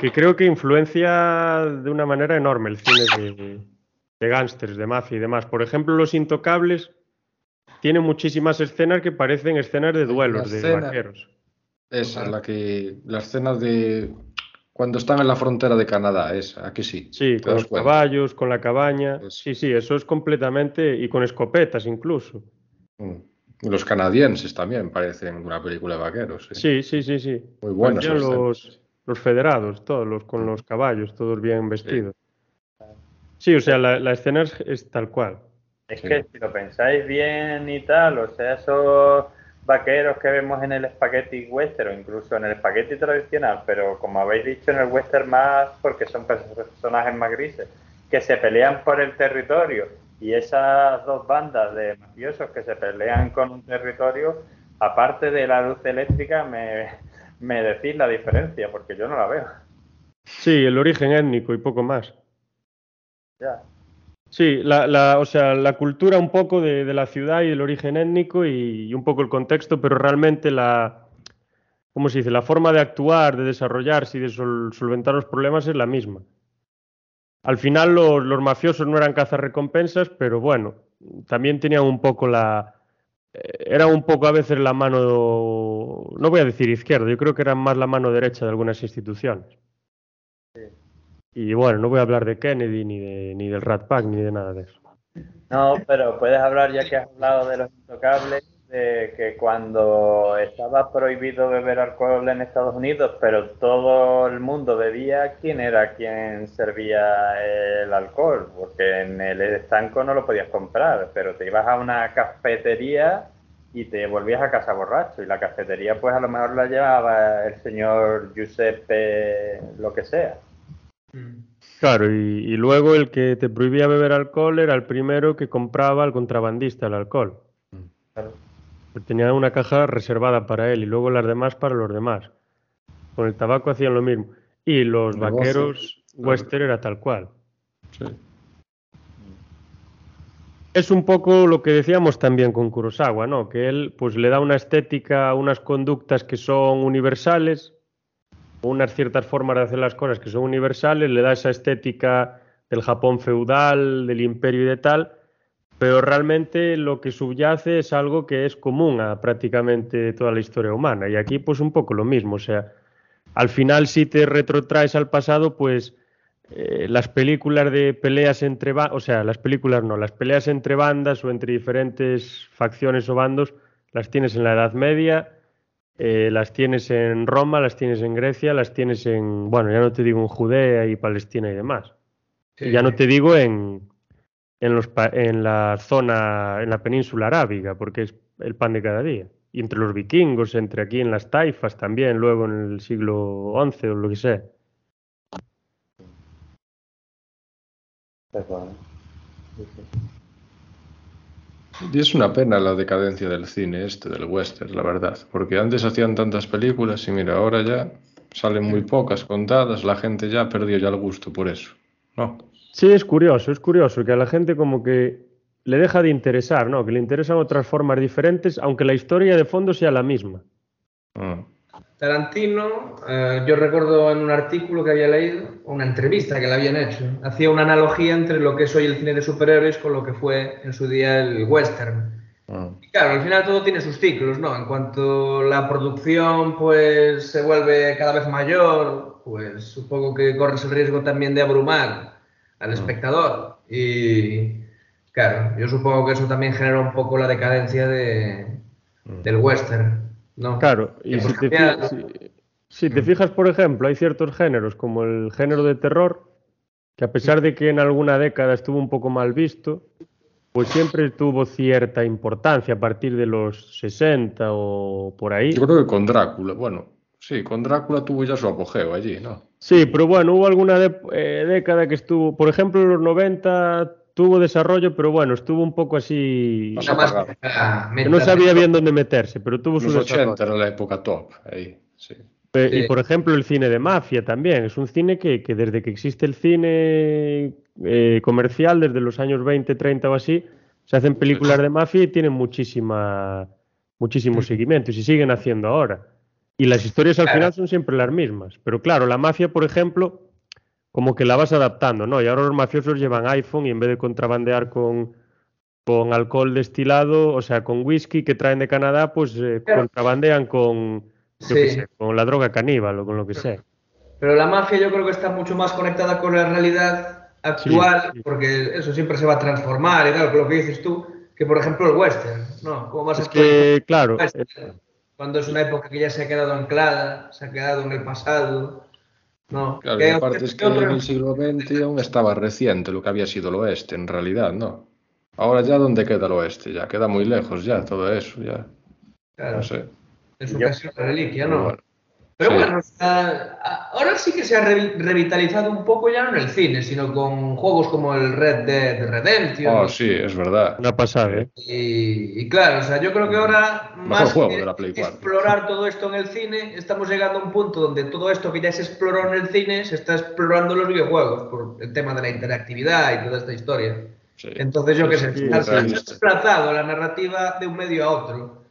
Que creo que influencia de una manera enorme el cine de, de gángsters, de mafia y demás. Por ejemplo, Los Intocables tiene muchísimas escenas que parecen escenas de duelos, de escena- vaqueros. Esa, la que. La escena de. Cuando están en la frontera de Canadá, esa, aquí sí. Sí, ¿Te con los cuenta? caballos, con la cabaña. Sí, sí, eso es completamente. Y con escopetas incluso. Mm. Y Los canadienses también parecen una película de vaqueros. Sí, sí. sí, sí, sí. Muy buenas. Los, los federados, todos los con los caballos, todos bien vestidos. Sí, o sea, la, la escena es, es tal cual. Es Sí. que si lo pensáis bien y tal, o sea, esos vaqueros que vemos en el spaghetti western o incluso en el spaghetti tradicional, pero como habéis dicho en el western más porque son personajes más grises, que se pelean por el territorio y esas dos bandas de mafiosos que se pelean con un territorio, aparte de la luz eléctrica, me, me decís la diferencia, porque yo no la veo. Sí, el origen étnico y poco más. Ya. Sí, la, la, o sea, la cultura un poco de, de la ciudad y el origen étnico y, y un poco el contexto, pero realmente la, ¿cómo se dice? La forma de actuar, de desarrollarse y de sol- solventar los problemas es la misma. Al final los, los mafiosos no eran cazarrecompensas, pero bueno, también tenían un poco la... Era un poco a veces la mano, no voy a decir izquierda, yo creo que eran más la mano derecha de algunas instituciones. Y bueno, no voy a hablar de Kennedy, ni, de, ni del Rat Pack, ni de nada de eso. No, pero puedes hablar, ya que has hablado de los intocables, de que cuando estaba prohibido beber alcohol en Estados Unidos, pero todo el mundo bebía, ¿quién era quien servía el alcohol? Porque en el estanco no lo podías comprar, pero te ibas a una cafetería y te volvías a casa borracho. Y la cafetería, pues a lo mejor la llevaba el señor Giuseppe, lo que sea. Claro, y, y luego el que te prohibía beber alcohol era el primero que compraba al contrabandista el alcohol. Claro. Tenía una caja reservada para él y luego las demás para los demás. Con el tabaco hacían lo mismo. Y los vaqueros western era tal cual. Sí. Es un poco lo que decíamos también con Kurosawa, ¿no? Que él pues le da una estética, unas conductas que son universales, unas ciertas formas de hacer las cosas que son universales, le da esa estética del Japón feudal, del imperio y de tal, pero realmente lo que subyace es algo que es común a prácticamente toda la historia humana. Y aquí pues un poco lo mismo, o sea, al final si te retrotraes al pasado, pues eh, las películas de peleas entre bandas, o sea, las películas no, las peleas entre bandas o entre diferentes facciones o bandos, las tienes en la Edad Media, eh, las tienes en Roma, las tienes en Grecia, las tienes en, bueno, ya no te digo en Judea y Palestina y demás. Ya no te digo en, en, los, pa- en la zona, en la península arábiga, porque es el pan de cada día. Y entre los vikingos, entre aquí en las taifas también, luego en el siglo XI o lo que sea. Y es una pena la decadencia del cine este, del western, la verdad. Porque antes hacían tantas películas y mira, ahora ya salen muy pocas contadas, la gente ya perdió ya el gusto por eso. ¿No? Sí, es curioso, es curioso que a la gente como que le deja de interesar, ¿no? Que le interesan otras formas diferentes, aunque la historia de fondo sea la misma. Mm. Tarantino, eh, yo recuerdo en un artículo que había leído, una entrevista que le habían hecho, hacía una analogía entre lo que es hoy el cine de superhéroes con lo que fue en su día el western. Mm. Y claro, al final todo tiene sus ciclos, ¿no? En cuanto la producción pues se vuelve cada vez mayor, pues supongo que corres el riesgo también de abrumar al espectador. Y claro, yo supongo que eso también genera un poco la decadencia de, del western, ¿no? Claro, y si te, si te fijas, por ejemplo, hay ciertos géneros, como el género de terror, que a pesar de que en alguna década estuvo un poco mal visto, pues siempre tuvo cierta importancia a partir de los 60 o por ahí. Yo creo que con Drácula, bueno, sí, con Drácula tuvo ya su apogeo allí, ¿no? Sí, pero bueno, hubo alguna de- eh, década que estuvo, por ejemplo, en los 90 tuvo desarrollo, pero bueno, estuvo un poco así, O sea, más ah, no sabía bien dónde meterse, pero tuvo su Los desarrollo. 80 era la época top, ahí, sí. Pe- Y por ejemplo, el cine de mafia también. Es un cine que, que desde que existe el cine eh, comercial, desde los años 20, 30 o así, se hacen películas de mafia y tienen muchísima, muchísimo seguimiento y se siguen haciendo ahora. Y las historias al Claro. final son siempre las mismas. Pero claro, la mafia, por ejemplo, como que la vas adaptando, ¿no? Y ahora los mafiosos llevan iPhone y en vez de contrabandear con, con alcohol destilado, o sea, con whisky que traen de Canadá, pues eh, Pero- contrabandean con, yo qué Sí. sé, con la droga caníbal o con lo que sea. Pero la mafia yo creo que está mucho más conectada con la realidad actual, Sí, sí. porque eso siempre se va a transformar y tal, con lo que dices tú, que por ejemplo el western, ¿no? Más Es que, claro, el western, cuando es una época que ya se ha quedado anclada, se ha quedado en el pasado, ¿no? Claro, Que aparte es que en el siglo XX aún estaba reciente lo que había sido el oeste, en realidad, ¿no? Ahora ya, ¿dónde queda el oeste? Ya queda muy lejos ya todo eso, ya. Claro, No sé. es casi una reliquia, ¿no? bueno. Pero Sí. bueno, o sea, a- ahora sí que se ha re- revitalizado un poco ya no en el cine, sino con juegos como el Red Dead Redemption. Oh, sí, es verdad. una pasada, ¿eh? Y, y claro, o sea, yo creo que ahora, más juego que de la Play 4. explorar todo esto en el cine, estamos llegando a un punto donde todo esto que ya se exploró en el cine se está explorando en los videojuegos, por el tema de la interactividad y toda esta historia. Sí. Entonces, yo qué sé, Sí, se ha- se ha realista. desplazado la narrativa de un medio a otro.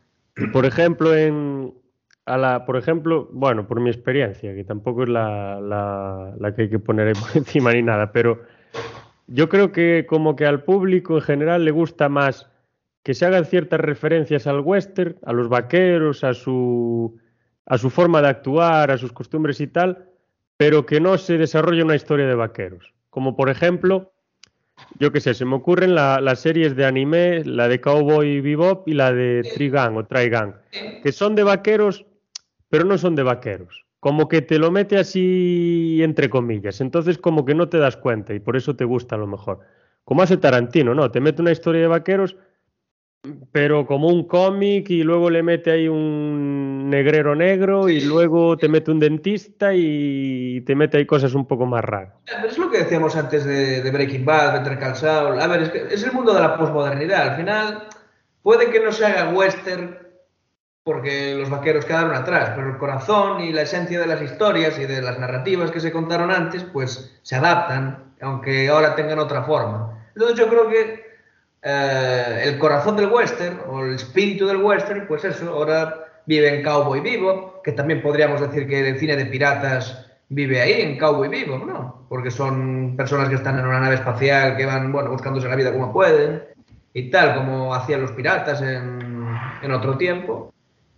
Por ejemplo, en a la, por ejemplo, bueno, por mi experiencia, que tampoco es la, la- la que hay que poner ahí por [LAUGHS] encima ni nada, pero yo creo que como que al público en general le gusta más que se hagan ciertas referencias al western, a los vaqueros, a su, a su forma de actuar, a sus costumbres y tal, pero que no se desarrolle una historia de vaqueros. Como por ejemplo, yo qué sé, se me ocurren la- las series de anime, la de Cowboy Bebop y la de Trigun o Trigun, que son de vaqueros, pero no son de vaqueros. Como que te lo mete así entre comillas. Entonces como que no te das cuenta y por eso te gusta a lo mejor. Como hace Tarantino, ¿no? Te mete una historia de vaqueros, pero como un cómic y luego le mete ahí un negrero negro y luego te mete un dentista y te mete ahí cosas un poco más raras. Es lo que decíamos antes de, de Breaking Bad, Better Call Saul. A ver, es, que es el mundo de la posmodernidad. Al final, puede que no se haga western porque los vaqueros quedaron atrás, pero el corazón y la esencia de las historias y de las narrativas que se contaron antes, pues se adaptan, aunque ahora tengan otra forma. Entonces yo creo que eh, el corazón del western o el espíritu del western, pues eso, ahora vive en Cowboy Vivo, que también podríamos decir que el cine de piratas vive ahí, en Cowboy Vivo, ¿no? Porque son personas que están en una nave espacial, que van, bueno, buscándose la vida como pueden y tal, como hacían los piratas en, en otro tiempo.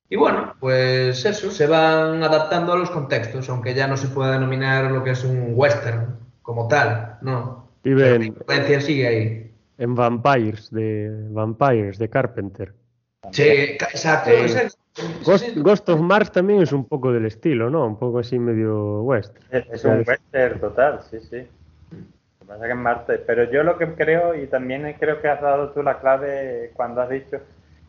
Y bueno, pues eso, se van adaptando a los contextos, aunque ya no se pueda denominar lo que es un western como tal, ¿no? Pero la Viven influencia sigue ahí. en Vampires de Vampires de Carpenter. Sí, exacto. Sí. exacto. Ghost, of Mars también es un poco del estilo, ¿no? Un poco así medio western. Es, es un western total, sí, sí. Lo que pasa que es Marte. Pero yo lo que creo, y también creo que has dado tú la clave cuando has dicho,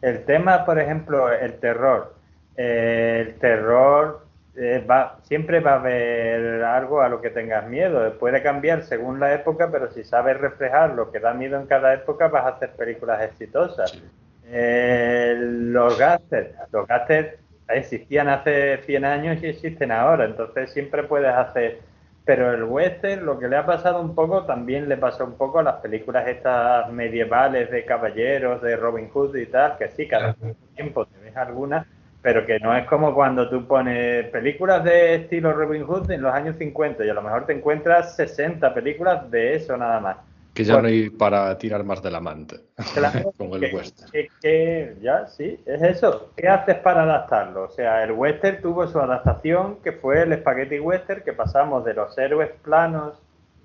el tema, por ejemplo, el terror. Eh, el terror eh, va, siempre va a haber algo a lo que tengas miedo. Puede cambiar según la época, pero si sabes reflejar lo que da miedo en cada época, vas a hacer películas exitosas. Eh, los gases, los gases existían hace 100 años y existen ahora, entonces siempre puedes hacer. Pero el western, lo que le ha pasado un poco, también le pasó un poco a las películas estas medievales de caballeros, de Robin Hood y tal, que sí, cada tiempo te ves algunas, pero que no es como cuando tú pones películas de estilo Robin Hood en los años 50 y a lo mejor te encuentras 60 películas de eso nada más. Que ya Bueno. no hay para tirar más de la manta. Claro, [LAUGHS] Como el que- western. que- que- ya, sí, es eso. ¿Qué haces para adaptarlo? O sea, el western tuvo su adaptación, que fue el spaghetti western, que pasamos de los héroes planos,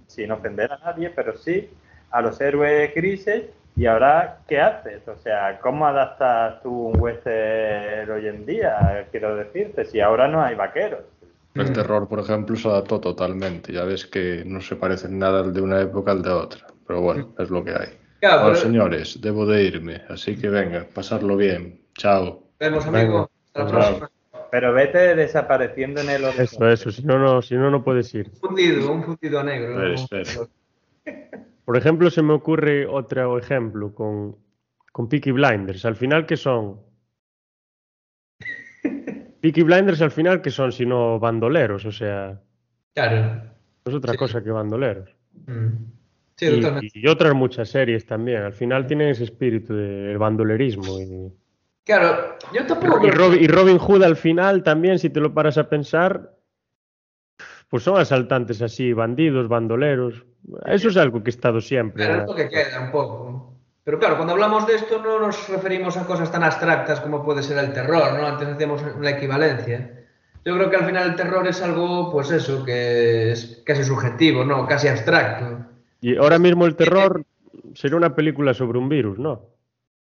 sin ofender a nadie, pero sí, a los héroes grises. Y ahora, ¿qué haces? O sea, ¿cómo adaptas tú un western hoy en día? Quiero decirte, si ahora no hay vaqueros. El terror, por ejemplo, se adaptó totalmente. Ya ves que no se parece nada el de una época al de otra. Pero bueno, es lo que hay. Claro, Bueno, pero- señores, debo de irme. Así que venga, pasarlo bien. Chao. Vemos, amigo. Hasta la próxima. Pero vete desapareciendo en el horizonte. Eso, eso, si no, no, si no, no puedes ir. Un fundido, un fundido negro. ¿no? Espera, espera. [LAUGHS] Por ejemplo, se me ocurre otro ejemplo con, con Peaky Blinders. Al final, ¿qué son? [LAUGHS] Peaky Blinders al final, ¿qué son? Sino bandoleros, o sea, Claro. no es otra Sí. cosa que bandoleros. Mm. Sí, Y, totalmente. y otras muchas series también. Al final tienen ese espíritu del bandolerismo. Y, Claro, yo tampoco y Robin, y Robin Hood al final también, si te lo paras a pensar, pues son asaltantes así, bandidos, bandoleros. Eso es algo que ha estado siempre. Claro, es lo que queda un poco. Pero claro, cuando hablamos de esto no nos referimos a cosas tan abstractas como puede ser el terror, ¿no? Antes hacíamos la equivalencia. Yo creo que al final el terror es algo, pues eso, que es casi subjetivo, ¿no? Casi abstracto. Y ahora mismo el terror sería una película sobre un virus, ¿no?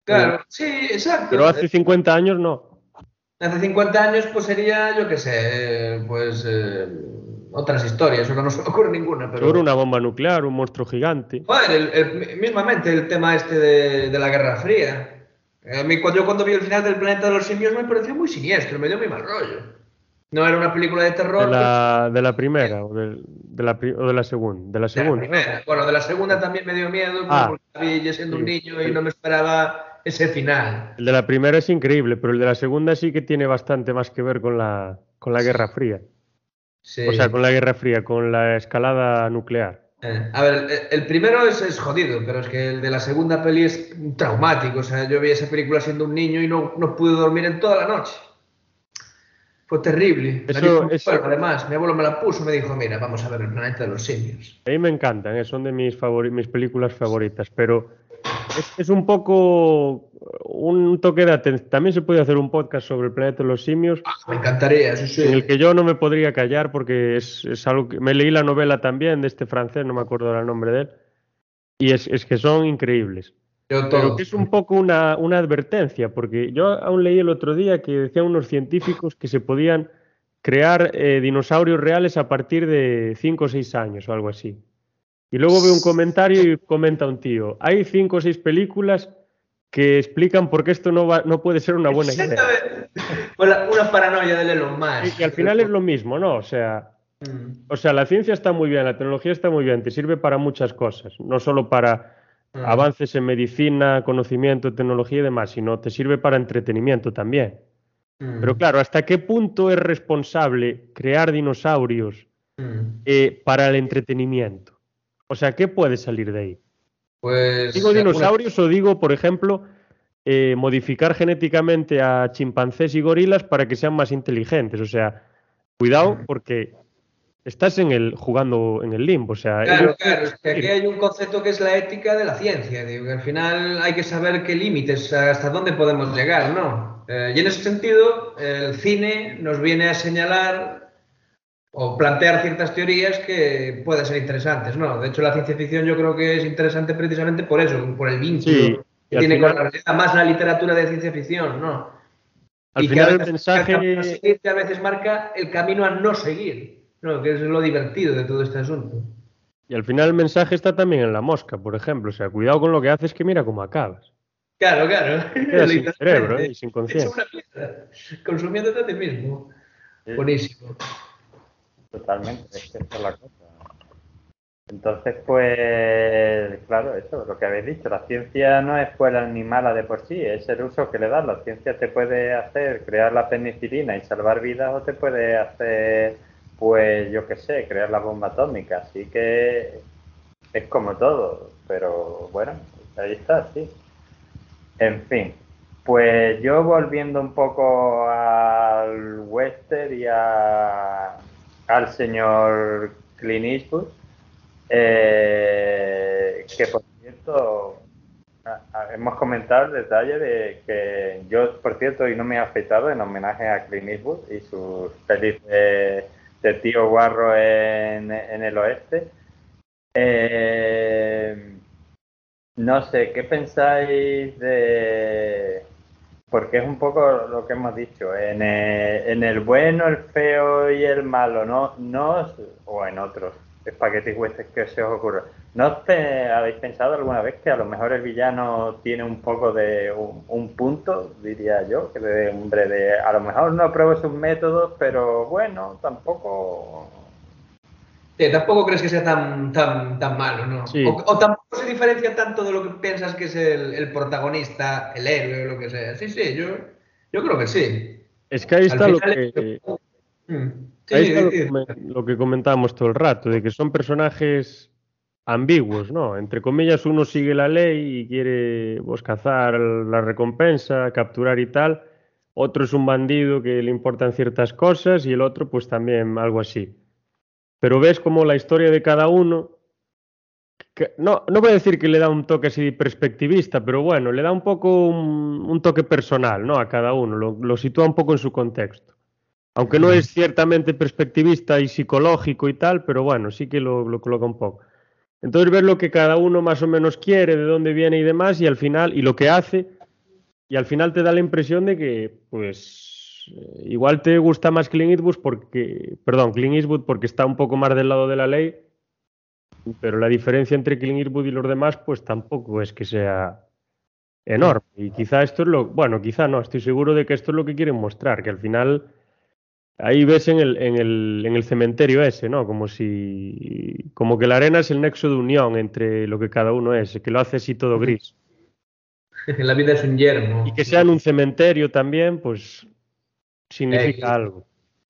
Claro, sí, exacto. Pero hace 50 años no. Hace 50 años, pues sería, yo qué sé, pues eh, otras historias, ahora no se me [LAUGHS] ocurre ninguna. Pero... Sobre una bomba nuclear, un monstruo gigante. Joder, el, el, mismamente el tema este de, de, la Guerra Fría. A mí, cuando, yo cuando vi el final del planeta de los simios me pareció muy siniestro, me dio muy mal rollo. No era una película de terror. De la, de la primera o de, de, la, o de la segunda. De la segunda. De la primera. Bueno, de la segunda también me dio miedo Ah, porque la vi yo siendo sí, un niño y sí. no me esperaba ese final. El de la primera es increíble, pero el de la segunda sí que tiene bastante más que ver con la, con la Guerra Fría. Sí. O sea, con la Guerra Fría, con la escalada nuclear. Eh, A ver, el- el primero es, es jodido, pero es que el de la segunda peli es traumático. O sea, yo vi esa película siendo un niño y no, no pude dormir en toda la noche. Fue terrible. Eso- eso- Además, mi abuelo me la puso y me dijo, mira, vamos a ver el planeta de los simios. A mí me encantan, eh, son de mis, favori- mis películas favoritas, pero es, es un poco un toque de atención. También se puede hacer un podcast sobre el planeta de los simios, Me encantaría, sí, sí. en el que yo no me podría callar porque es, es algo que... Me leí la novela también de este francés, no me acuerdo el nombre de él, y es, es que son increíbles. Yo Pero que es un poco una, una advertencia, porque yo aún leí el otro día que decían unos científicos que se podían crear eh, dinosaurios reales a partir de 5 o 6 años o algo así. Y luego veo un comentario y comenta un tío, hay 5 o 6 películas que explican por qué esto no, va, no puede ser una buena idea. Una paranoia del Elon Y, Musk. y al final es lo mismo, ¿no? O sea, Mm, o sea, la ciencia está muy bien, la tecnología está muy bien, te sirve para muchas cosas, no solo para mm. avances en medicina, conocimiento, tecnología y demás, sino te sirve para entretenimiento también. Mm, Pero claro, ¿hasta qué punto es responsable crear dinosaurios mm. eh, para el entretenimiento? O sea, ¿qué puede salir de ahí? Pues. ¿Digo dinosaurios o digo, por ejemplo, eh, modificar genéticamente a chimpancés y gorilas para que sean más inteligentes? O sea, cuidado porque estás en el jugando en el limbo. O sea, Claro, ellos- claro, es que aquí hay un concepto que es la ética de la ciencia, digo, que al final hay que saber qué límites, hasta dónde podemos llegar, ¿no? Eh, y en ese sentido, el cine nos viene a señalar o plantear ciertas teorías que pueden ser interesantes, ¿no? De hecho, la ciencia ficción yo creo que es interesante precisamente por eso, por el vínculo Sí, que tiene final- con la realidad, más la literatura de ciencia ficción, ¿no? al y que final a el veces mensaje... marca el a seguir, que a veces marca el camino a no seguir, ¿no? Que es lo divertido de todo este asunto. Y al final el mensaje está también en la mosca, por ejemplo. O sea, cuidado con lo que haces, que mira cómo acabas. Claro, claro. Quedas sin [LAUGHS] cerebro ¿eh? y sin Es conciencia. Consumiéndote a ti mismo. Sí. Buenísimo. Totalmente, es que esa es la cosa. Entonces, pues, claro, eso, lo que habéis dicho, la ciencia no es buena ni mala de por sí, es el uso que le das. La ciencia te puede hacer crear la penicilina y salvar vidas o te puede hacer, pues, yo qué sé, crear la bomba atómica. Así que es como todo, pero bueno, ahí está, sí. En fin, pues yo volviendo un poco al western y a- al señor Clint eh, que por cierto hemos comentado el detalle de que yo, por cierto, y no me he afeitado en homenaje a Clint Eastwood y sus de, de tío guarro en, en el oeste. Eh, no sé, ¿qué pensáis de...? Porque es un poco lo que hemos dicho, en el, en el bueno, el feo y el malo, no, no o en otros espaguetis westerns que se os ocurra. ¿No habéis pensado alguna vez que a lo mejor el villano tiene un poco de un, un punto, diría yo, que de hombre de a lo mejor no apruebo sus métodos, pero bueno, tampoco Sí, tampoco crees que sea tan, tan, tan malo, ¿no? Sí. O, o tampoco se diferencia tanto de lo que piensas que es el, el protagonista, el héroe o lo que sea. Sí, sí, yo, yo creo que sí. Es que ahí está lo que... Sí, Ahí está lo sí, que, lo que comentábamos todo el rato, de que son personajes ambiguos, ¿no? Entre comillas, uno sigue la ley y quiere pues, cazar la recompensa, capturar y tal. Otro es un bandido que le importan ciertas cosas y el otro, pues también algo así. Pero ves como la historia de cada uno no, no voy a decir que le da un toque así perspectivista, pero bueno, le da un poco un, toque personal ¿no? a cada uno, lo, sitúa un poco en su contexto. Aunque no es ciertamente perspectivista y psicológico y tal, pero bueno, sí que lo, lo coloca un poco. Entonces ver lo que cada uno más o menos quiere, de dónde viene y demás, y al final, y lo que hace, y al final te da la impresión de que, pues, eh, igual te gusta más Clint Eastwood porque, perdón, Clint Eastwood porque está un poco más del lado de la ley, pero la diferencia entre Clint Eastwood y los demás, pues tampoco es que sea enorme. Y quizá esto es lo, bueno, quizá no, estoy seguro de que esto es lo que quieren mostrar, que al final ahí ves en el, en el, en el cementerio ese, ¿no? Como si, como que la arena es el nexo de unión entre lo que cada uno es, que lo hace así todo gris. [LAUGHS] La vida es un yermo. Y que sea en un cementerio también, pues significa algo.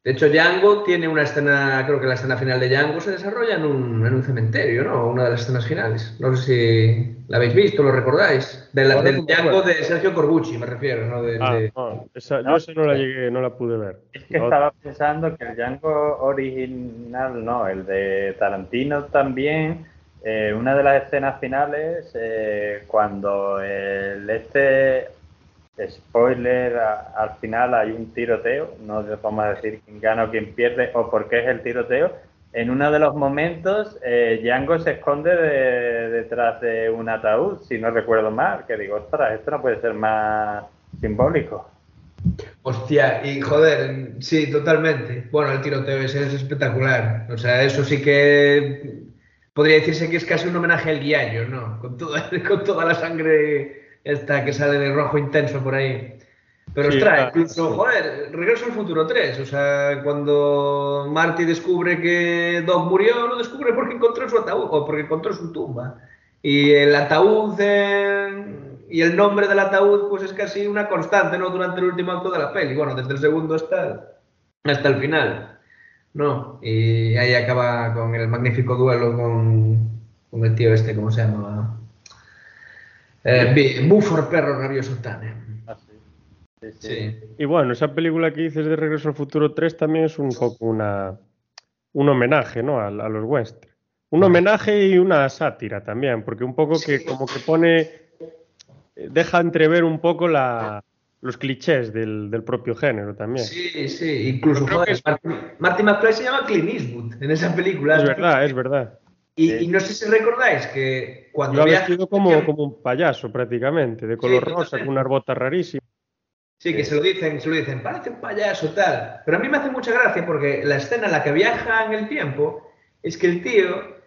De hecho, Django tiene una escena, creo que la escena final de Django se desarrolla en un, en un cementerio, ¿no? Una de las escenas finales. No sé si la habéis visto, lo recordáis. De la, del Django de Sergio Corbucci, me refiero, ¿no? De, ah, no, esa, yo esa no la llegué, no la pude ver. Es que estaba pensando que el Django original, no, el de Tarantino también, eh, una de las escenas finales, eh, cuando el este spoiler, al final hay un tiroteo, no vamos a decir quién gana o quién pierde o por qué es el tiroteo. En uno de los momentos, eh, Django se esconde detrás de un ataúd, si no recuerdo mal, que digo, ostras, esto no puede ser más simbólico. Hostia, y joder, sí, totalmente. Bueno, el tiroteo ese es espectacular. O sea, eso sí que podría decirse que es casi un homenaje al guiallo, ¿no? Con toda, [LAUGHS] con toda la sangre esta que sale de rojo intenso por ahí. Pero ostras, incluso, joder, Regreso al Futuro 3, o sea, cuando Marty descubre que Doc murió, lo descubre porque encontró su ataúd o porque encontró su tumba. Y el ataúd y el nombre del ataúd, pues es casi una constante, ¿no? Durante el último acto de la peli. Bueno, desde el segundo hasta, hasta el final, ¿no? Y ahí acaba con el magnífico duelo con, con el tío este, ¿cómo se llama? Eh, Buford Perro Rabioso Tane. Ah, sí. Y bueno, esa película que dices de Regreso al Futuro 3 también es un poco una, un homenaje ¿no? a, los western. Un homenaje y una sátira también, porque un poco que como que pone, deja entrever un poco la, los clichés del, del, propio género también. Sí, sí, incluso joder, Martin, McFly se llama Clint Eastwood en esa película. Es verdad, es verdad. Y, no sé si recordáis que cuando ha vestido como, como un payaso prácticamente, de color rosa, con unas botas rarísimas. Sí, que se lo dicen, se lo dicen, parece un payaso, tal. Pero a mí me hace mucha gracia porque la escena en la que viaja en el tiempo es que el tío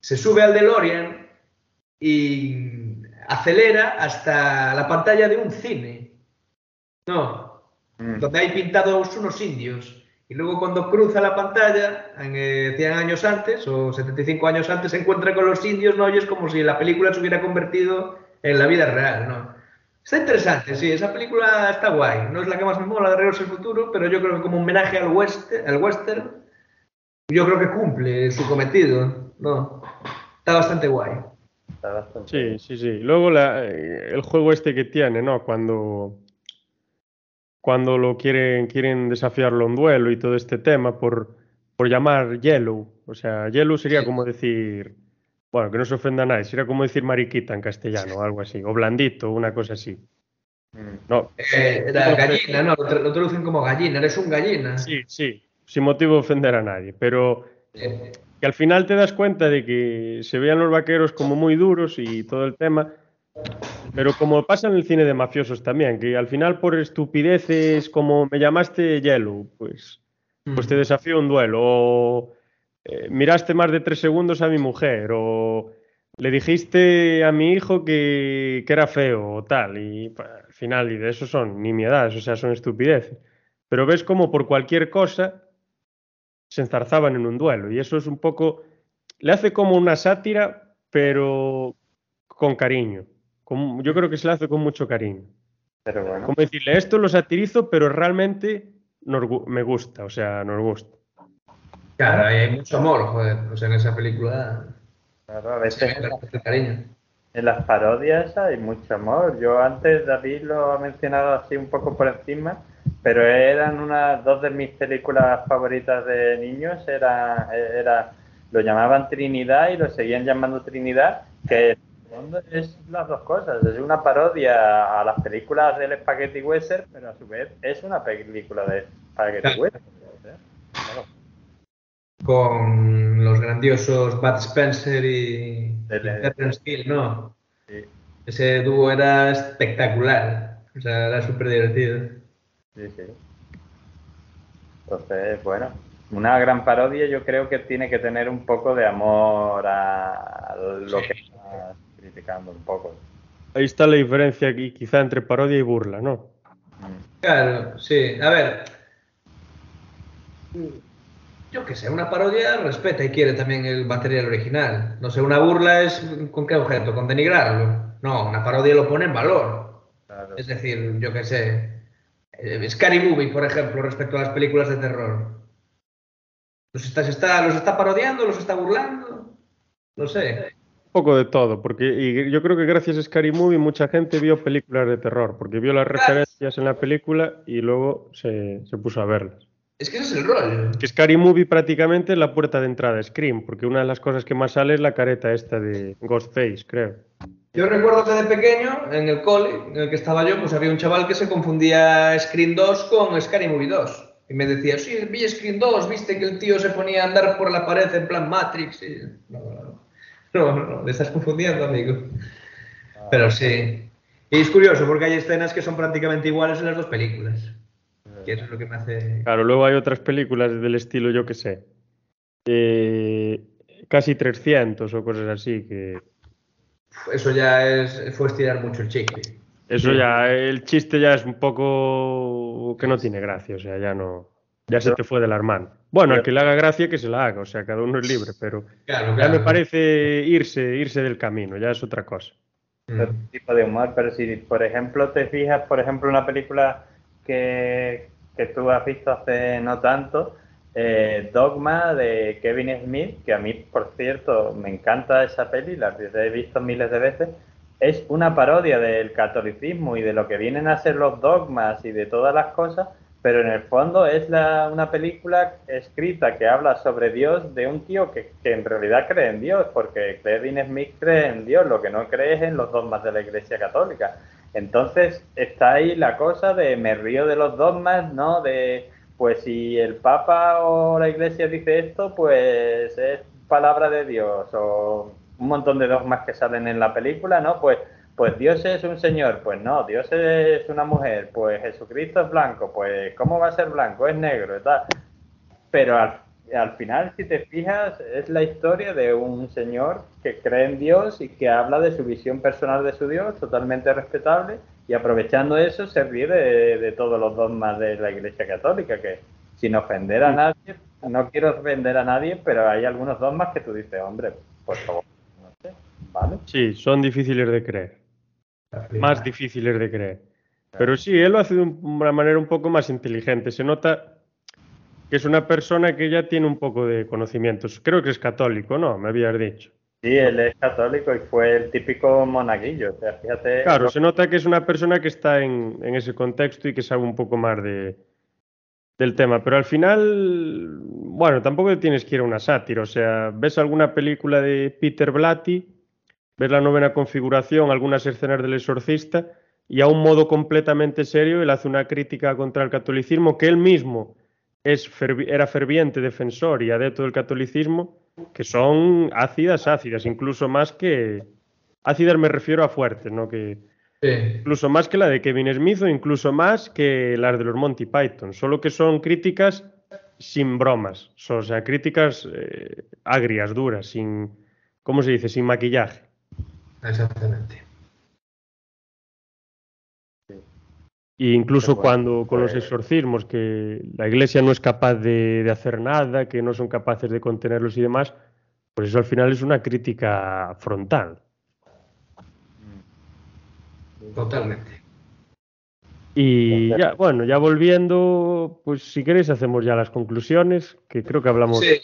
se sube al DeLorean y acelera hasta la pantalla de un cine. No, mm. donde hay pintados unos indios. Y luego cuando cruza la pantalla, en, 100 eh, años antes o 75 años antes, se encuentra con los indios, ¿no? Y es como si la película se hubiera convertido en la vida real, ¿no? Está interesante, sí, esa película está guay. No es la que más me mola de Regreso al Futuro, pero yo creo que como homenaje al western, al western yo creo que cumple su cometido, ¿no? Está bastante guay. Sí, sí, sí. Luego la, eh, el juego este que tiene, ¿no? Cuando cuando lo quieren, quieren desafiarlo en duelo y todo este tema por, por llamar Yellow. O sea, Yellow sería como decir, bueno, que no se ofenda a nadie, sería como decir mariquita en castellano, algo así, o blandito, una cosa así. Mm. No. Eh, gallina, no, lo, traducen como gallina, eres un gallina. Sí, sí, sin motivo de ofender a nadie, pero que al final te das cuenta de que se vean los vaqueros como muy duros y todo el tema, pero como pasa en el cine de mafiosos también, que al final por estupideces como me llamaste Yellow, pues, pues te desafío un duelo, o eh, miraste más de tres segundos a mi mujer, o le dijiste a mi hijo que, era feo, o tal, y pues, al final, y de eso son nimiedades, o sea, son estupideces. Pero ves como por cualquier cosa se enzarzaban en un duelo, y eso es un poco, le hace como una sátira, pero con cariño yo creo que se le hace con mucho cariño. Pero bueno. Como decirle, esto lo satirizo, pero realmente me gusta, o sea, nos gusta. Claro, hay mucho amor, joder, o sea, en esa película. Claro, a veces en las parodias hay mucho amor. Yo antes David lo ha mencionado así un poco por encima, pero eran unas dos de mis películas favoritas de niños. Era, era lo llamaban Trinidad y lo seguían llamando Trinidad, que en fondo es las dos cosas. Es una parodia a las películas del Spaghetti Western, pero a su vez es una película de Spaghetti Claro. Western. ¿eh? Claro. Con los grandiosos Bud Spencer y Terrence Hill, ¿no? Sí, Ese dúo era espectacular. O sea, era súper divertido. sí, sí. Entonces, bueno, una gran parodia yo creo que tiene que tener un poco de amor a lo Sí. que criticando un poco. Ahí está la diferencia aquí, quizá entre parodia y burla, ¿no? Mm. Claro, sí. A ver. Yo qué sé, una parodia respeta y quiere también el material original. No sé, una burla es con qué objeto, con denigrarlo. No, una parodia lo pone en valor. Claro. Es decir, yo qué sé. eh, Scary Movie, por ejemplo, respecto a las películas de terror. ¿Los está, se está, ¿Los está parodiando? ¿Los está burlando? No sé. Poco de todo, porque y yo creo que gracias a Scary Movie mucha gente vio películas de terror, porque vio las referencias en la película y luego se, se puso a verlas. Es que ese es el rollo. Que Scary Movie prácticamente es la puerta de entrada a Scream, porque una de las cosas que más sale es la careta esta de Ghostface, creo. Yo recuerdo que de pequeño, en el cole en el que estaba yo, pues había un chaval que se confundía Screen 2 con Scary Movie 2. Y me decía, sí, vi Screen 2, viste que el tío se ponía a andar por la pared en plan Matrix. Y... No, no, no. [LAUGHS] No, no, no, te estás confundiendo, amigo. Pero sí. Y es curioso porque hay escenas que son prácticamente iguales en las dos películas. Que eso es lo que me hace... Claro, luego hay otras películas del estilo, yo que sé, eh, casi 300 o cosas así, que Eso ya es, fue estirar mucho el chicle. eso ya, el chiste ya es un poco que no tiene gracia, o sea, ya no, ya se te fue de las manos. Bueno, al que le haga gracia que se la haga, o sea, cada uno es libre, pero Claro, ya me parece irse, irse del camino, ya es otra cosa. Otro tipo de humor, pero si por ejemplo te fijas, por ejemplo, una película que, que tú has visto hace no tanto, eh, Dogma de Kevin Smith, que a mí, por cierto, me encanta esa peli, la he visto miles de veces, es una parodia del catolicismo y de lo que vienen a ser los dogmas y de todas las cosas, pero en el fondo es la- una película escrita que habla sobre Dios de un tío que, que en realidad cree en Dios, porque Kevin Smith cree en Dios, lo que no cree es en los dogmas de la Iglesia Católica. Entonces está ahí la cosa de me río de los dogmas, ¿no? De pues si el Papa o la Iglesia dice esto, pues es palabra de Dios o un montón de dogmas que salen en la película, ¿no? Pues pues Dios es un señor, pues no, Dios es una mujer, pues Jesucristo es blanco, pues ¿cómo va a ser blanco? Es negro tal. Pero al, al final, si te fijas, es la historia de un señor que cree en Dios y que habla de su visión personal de su Dios, totalmente respetable, y aprovechando eso se ríe de, de todos los dogmas de la Iglesia Católica, que sin ofender a nadie, no quiero ofender a nadie, pero hay algunos dogmas que tú dices, hombre, por favor, no sé, ¿vale? Sí, son difíciles de creer, más difíciles de creer. Pero sí, él lo hace de un- una manera un poco más inteligente. Se nota que es una persona que ya tiene un poco de conocimientos. Creo que es católico, ¿no? Me habías dicho. Sí, él es católico y fue el típico monaguillo, o sea, fíjate... Claro, lo- se nota que es una persona que está en, en ese contexto y que sabe un poco más de, del tema. Pero al final, bueno, tampoco tienes que ir a una sátira. O sea, ves alguna película de Peter Blatty, ves la novena configuración, algunas escenas del exorcista, y a un modo completamente serio él hace una crítica contra el catolicismo que él mismo es fervi- era ferviente defensor y adepto del catolicismo, que son ácidas, ácidas, incluso más que... Ácidas me refiero a fuertes, ¿no? Que, Sí. incluso más que la de Kevin Smith o incluso más que las de los Monty Python, solo que son críticas sin bromas, o sea, críticas eh, agrias, duras, sin, ¿cómo se dice? Sin maquillaje. Exactamente. E incluso bueno. cuando con los Pues- exorcismos, que la iglesia no es capaz de, de hacer nada, que no son capaces de contenerlos y demás, pues eso al final es una crítica frontal. Totalmente. Y ya, bueno, ya volviendo, pues si queréis hacemos ya las conclusiones, que creo que hablamos... Sí.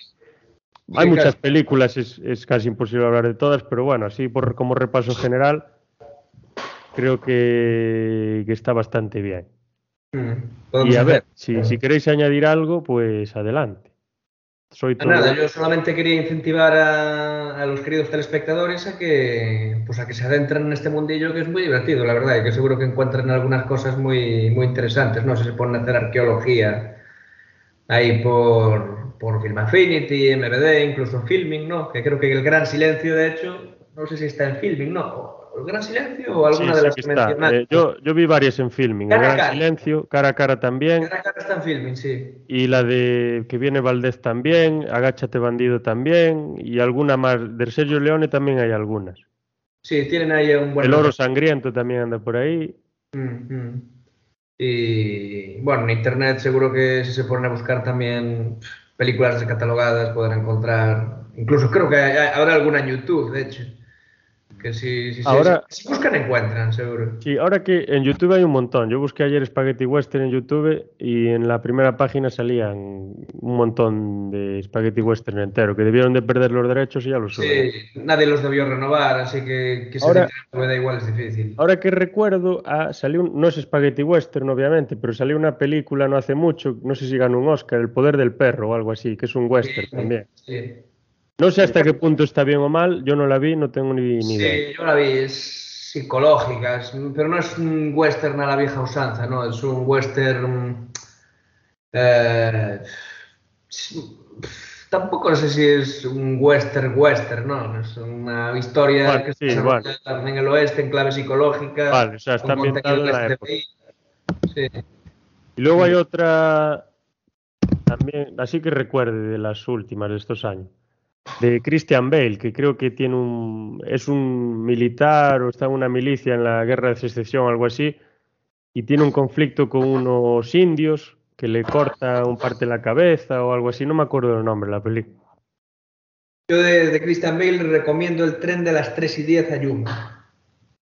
Hay Sí, muchas películas, es, es casi imposible hablar de todas, pero bueno, así por como repaso general, creo que, que está bastante bien. Mm. Y a ver, si, si queréis añadir algo, pues adelante. soy todo... Nada, yo solamente quería incentivar a, a, los queridos telespectadores a que, pues a que se adentren en este mundillo que es muy divertido, la verdad, y que seguro que encuentran algunas cosas muy, muy interesantes, ¿no? Si se ponen a hacer arqueología ahí por, por Film Affinity, MBD, incluso Filming, ¿no? Que creo que el gran silencio, de hecho, no sé si está en Filming, ¿no? El Gran Silencio o alguna Sí, de sí las que que. Eh, yo, yo vi varias en filming. Cara El Gran cara. Silencio, cara a cara también. Cara a cara está en Filming, sí. Y la de que viene Valdés también, Agáchate Bandido también, y alguna más. De Sergio Leone también hay algunas. Sí, tienen ahí un buen... El Oro Sangriento también anda por ahí. Mm. Y bueno, en internet seguro que si se ponen a buscar también películas descatalogadas podrán encontrar, incluso creo que hay- habrá alguna en YouTube, de hecho, que si, si, se- Ahora- si buscan encuentran, seguro. Sí, ahora que en YouTube hay un montón. Yo busqué ayer Spaghetti Western en YouTube y en la primera página salían un montón de Spaghetti Western entero, que debieron de perder los derechos y ya los suben. Sí, nadie los debió renovar, así que que se Ahora- me da igual es difícil. Ahora que recuerdo, ah, salió un- no es Spaghetti Western, obviamente, pero salió una película no hace mucho, no sé si ganó un Oscar, El Poder del Perro o algo así, que es un western también. Sí, No sé hasta qué punto está bien o mal, yo no la vi, no tengo ni, ni idea. Sí, yo la vi, es psicológica, es- pero no es un western a la vieja usanza, no, es un western... eh, tampoco sé si es un western western, ¿no? Es una historia Vale, que sí, se vale. desarrolla en el oeste, en clave psicológica. Vale, o sea, está ambientada en la época. Sí. Y luego hay otra, también, así que recuerde de las últimas de estos años, de Christian Bale, que creo que tiene un, es un militar o está en una milicia en la guerra de secesión, algo así, y tiene un conflicto con unos indios que le corta un parte de la cabeza o algo así, no me acuerdo del nombre de la película. Yo de, de Christian Bale recomiendo El tren de las 3 y 10 a Yuma.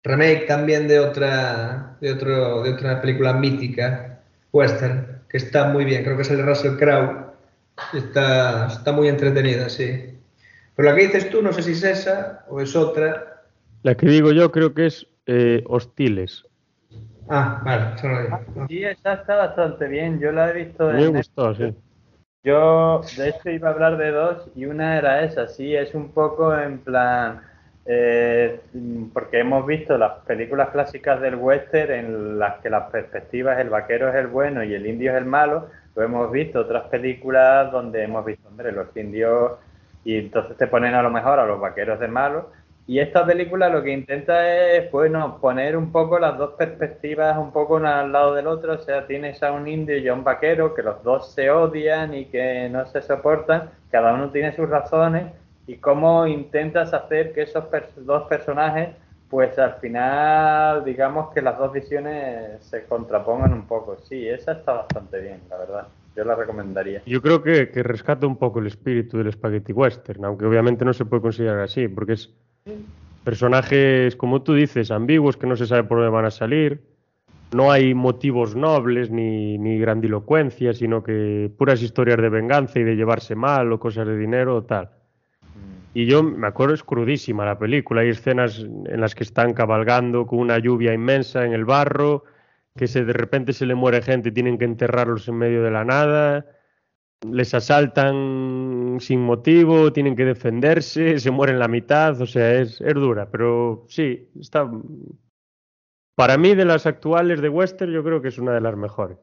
Remake también de otra, de, otro, de otra película mítica, western, que está muy bien. Creo que es el Russell Crowe. Está, está muy entretenida, sí. Pero la que dices tú, no sé si es esa o es otra. La que digo yo creo que es eh, Hostiles. Ah, vale, eso no lo digo. No. Sí, esa está bastante bien. Yo la he visto me en gustó, sí. Yo, de hecho, iba a hablar de dos y una era esa, sí, es un poco en plan, eh, porque hemos visto las películas clásicas del western en las que las perspectivas, el vaquero es el bueno y el indio es el malo, lo hemos visto otras películas donde hemos visto, hombre, los indios y entonces te ponen a lo mejor a los vaqueros de malos. Y esta película lo que intenta es, bueno, poner un poco las dos perspectivas un poco una al lado del otro. O sea, tienes a un indio y a un vaquero que los dos se odian y que no se soportan. Cada uno tiene sus razones. Y cómo intentas hacer que esos pers- dos personajes, pues al final, digamos que las dos visiones se contrapongan un poco. Sí, esa está bastante bien, la verdad. Yo la recomendaría. Yo creo que, que rescata un poco el espíritu del Spaghetti Western, aunque obviamente no se puede considerar así, porque es personajes, como tú dices, ambiguos que no se sabe por dónde van a salir. No hay motivos nobles ni, ni grandilocuencia, sino que puras historias de venganza y de llevarse mal o cosas de dinero o tal. Y yo me acuerdo, es crudísima la película. Hay escenas en las que están cabalgando con una lluvia inmensa en el barro, que se, de repente se le muere gente y tienen que enterrarlos en medio de la nada. Les asaltan sin motivo, tienen que defenderse, se mueren la mitad. O sea, es, es dura, pero sí, está. Para mí, de las actuales de Western, yo creo que es una de las mejores.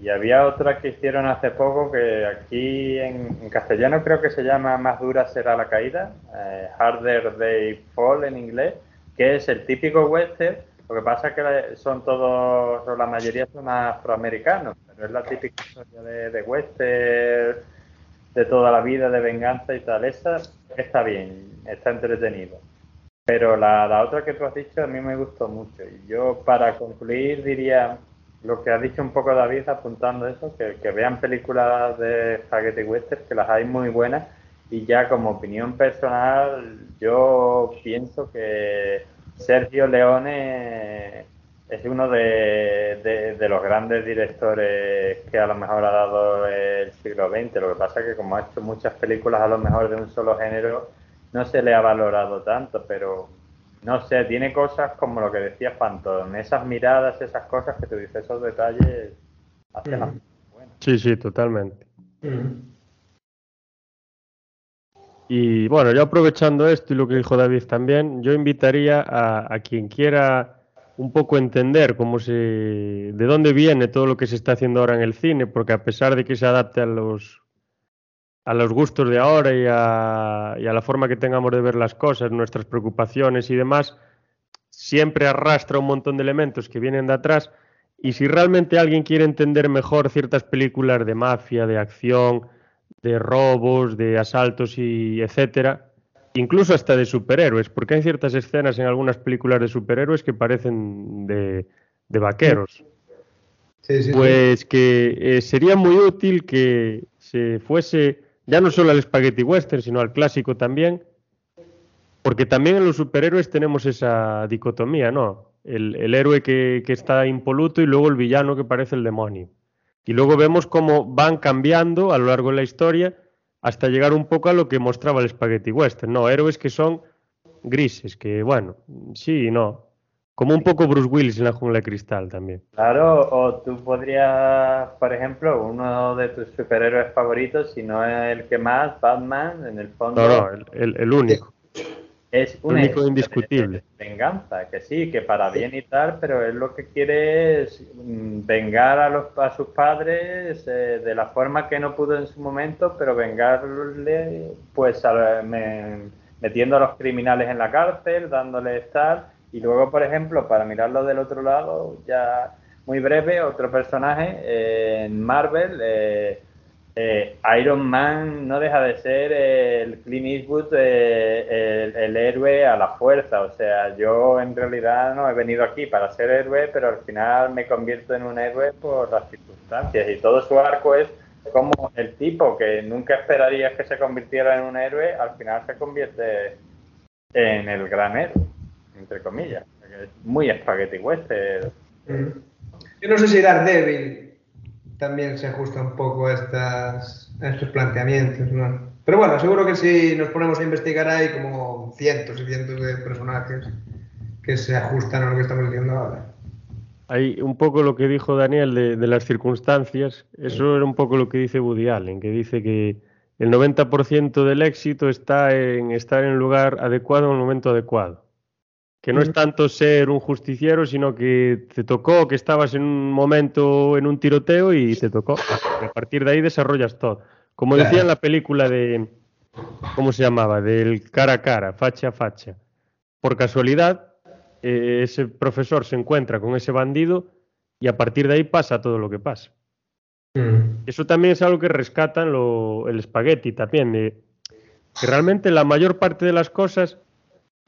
Y había otra que hicieron hace poco que aquí en, en castellano creo que se llama Más dura será la caída, eh, Harder They Fall en inglés, que es el típico western. Lo que pasa es que son todos, o la mayoría son afroamericanos, pero es la típica historia de, de western, de toda la vida, de venganza y tal. Esa está bien, está entretenido. Pero la, la otra que tú has dicho a mí me gustó mucho. Y yo, para concluir, diría lo que ha dicho un poco David apuntando eso, que, que vean películas de Spaghetti Western, que las hay muy buenas. Y ya como opinión personal, yo pienso que Sergio Leone es uno de, de- de los grandes directores que a lo mejor ha dado el siglo XX. Lo que pasa es que como ha hecho muchas películas a lo mejor de un solo género, no se le ha valorado tanto, pero no sé, tiene cosas como lo que decía Phantom, esas miradas, esas cosas que tú dices, esos detalles hacen las Mm. buenas. Sí, sí, totalmente. Mm. Y bueno, yo aprovechando esto y lo que dijo David también, yo invitaría a, a quien quiera un poco entender cómo se, de dónde viene todo lo que se está haciendo ahora en el cine, porque a pesar de que se adapte a los, a los gustos de ahora y a, y a la forma que tengamos de ver las cosas, nuestras preocupaciones y demás, siempre arrastra un montón de elementos que vienen de atrás. Y si realmente alguien quiere entender mejor ciertas películas de mafia, de acción, de robos, de asaltos y etcétera, incluso hasta de superhéroes, porque hay ciertas escenas en algunas películas de superhéroes que parecen de, de vaqueros. Sí, sí, Pues que eh, sería muy útil que se fuese ya no solo al spaghetti western, sino al clásico también, porque también en los superhéroes tenemos esa dicotomía, ¿no? El, el héroe que, que está impoluto y luego el villano que parece el demonio. Y luego vemos cómo van cambiando a lo largo de la historia hasta llegar un poco a lo que mostraba el spaghetti western, ¿no? Héroes que son grises, que bueno, sí y no. Como un poco Bruce Willis en la jungla de cristal también. Claro, o tú podrías, por ejemplo, uno de tus superhéroes favoritos, si no es el que más, Batman, en el fondo No, no, el, el- el único. Es un único indiscutible. venganza, que sí, que para bien y tal, pero él lo que quiere es mm, vengar a, los, a sus padres eh, de la forma que no pudo en su momento, pero vengarle, pues, a- me- metiendo a los criminales en la cárcel, dándoles tal, y luego, por ejemplo, para mirarlo del otro lado, ya muy breve, otro personaje eh, en Marvel. eh, eh, Iron Man no deja de ser el Clint Eastwood, eh, el, héroe a la fuerza. O sea, yo en realidad no he venido aquí para ser héroe, pero al final me convierto en un héroe por las circunstancias. Y todo su arco es como el tipo que nunca esperarías que se convirtiera en un héroe, al final se convierte en el gran héroe, entre comillas. Muy spaghetti western. Yo no sé si Daredevil también se ajusta un poco a, estas, a estos planteamientos, ¿no? Pero bueno, seguro que si nos ponemos a investigar hay como cientos y cientos de personajes que se ajustan a lo que estamos diciendo ahora. Hay un poco lo que dijo Daniel de, de las circunstancias, eso era un poco lo que dice Woody Allen, que dice que el 90% del éxito está en estar en el lugar adecuado en el momento adecuado. Que no es tanto ser un justiciero, sino que te tocó, que estabas en un momento en un tiroteo y te tocó. Y a partir de ahí desarrollas todo. Como decía en la película de, ¿cómo se llamaba? Del cara a cara, facha a facha. Por casualidad, eh, ese profesor se encuentra con ese bandido y a partir de ahí pasa todo lo que pasa. Mm. Eso también es algo que rescatan lo- el espagueti también, de que realmente la mayor parte de las cosas,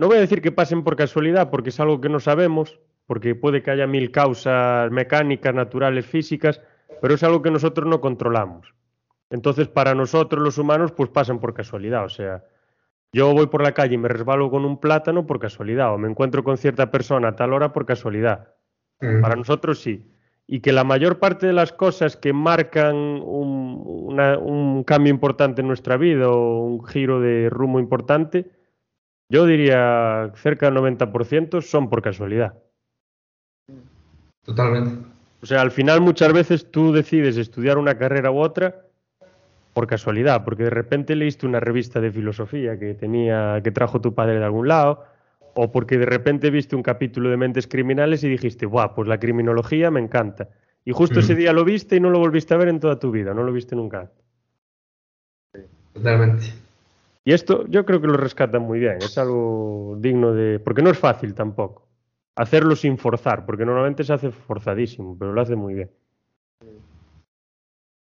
no voy a decir que pasen por casualidad, porque es algo que no sabemos, porque puede que haya mil causas mecánicas, naturales, físicas, pero es algo que nosotros no controlamos. Entonces, para nosotros los humanos, pues pasan por casualidad. O sea, yo voy por la calle y me resbalo con un plátano por casualidad, o me encuentro con cierta persona a tal hora por casualidad. Mm. Para nosotros sí. Y que la mayor parte de las cosas que marcan un, una- un cambio importante en nuestra vida o un giro de rumbo importante, yo diría cerca del 90% son por casualidad. Totalmente. O sea, al final muchas veces tú decides estudiar una carrera u otra por casualidad, porque de repente leíste una revista de filosofía que tenía, que trajo tu padre de algún lado, o porque de repente viste un capítulo de Mentes Criminales y dijiste, guau, pues la criminología me encanta. Y justo ese Mm. día lo viste y no lo volviste a ver en toda tu vida, no lo viste nunca. Totalmente. Y esto yo creo que lo rescatan muy bien, es algo digno de... porque no es fácil tampoco. Hacerlo sin forzar, porque normalmente se hace forzadísimo, pero lo hace muy bien.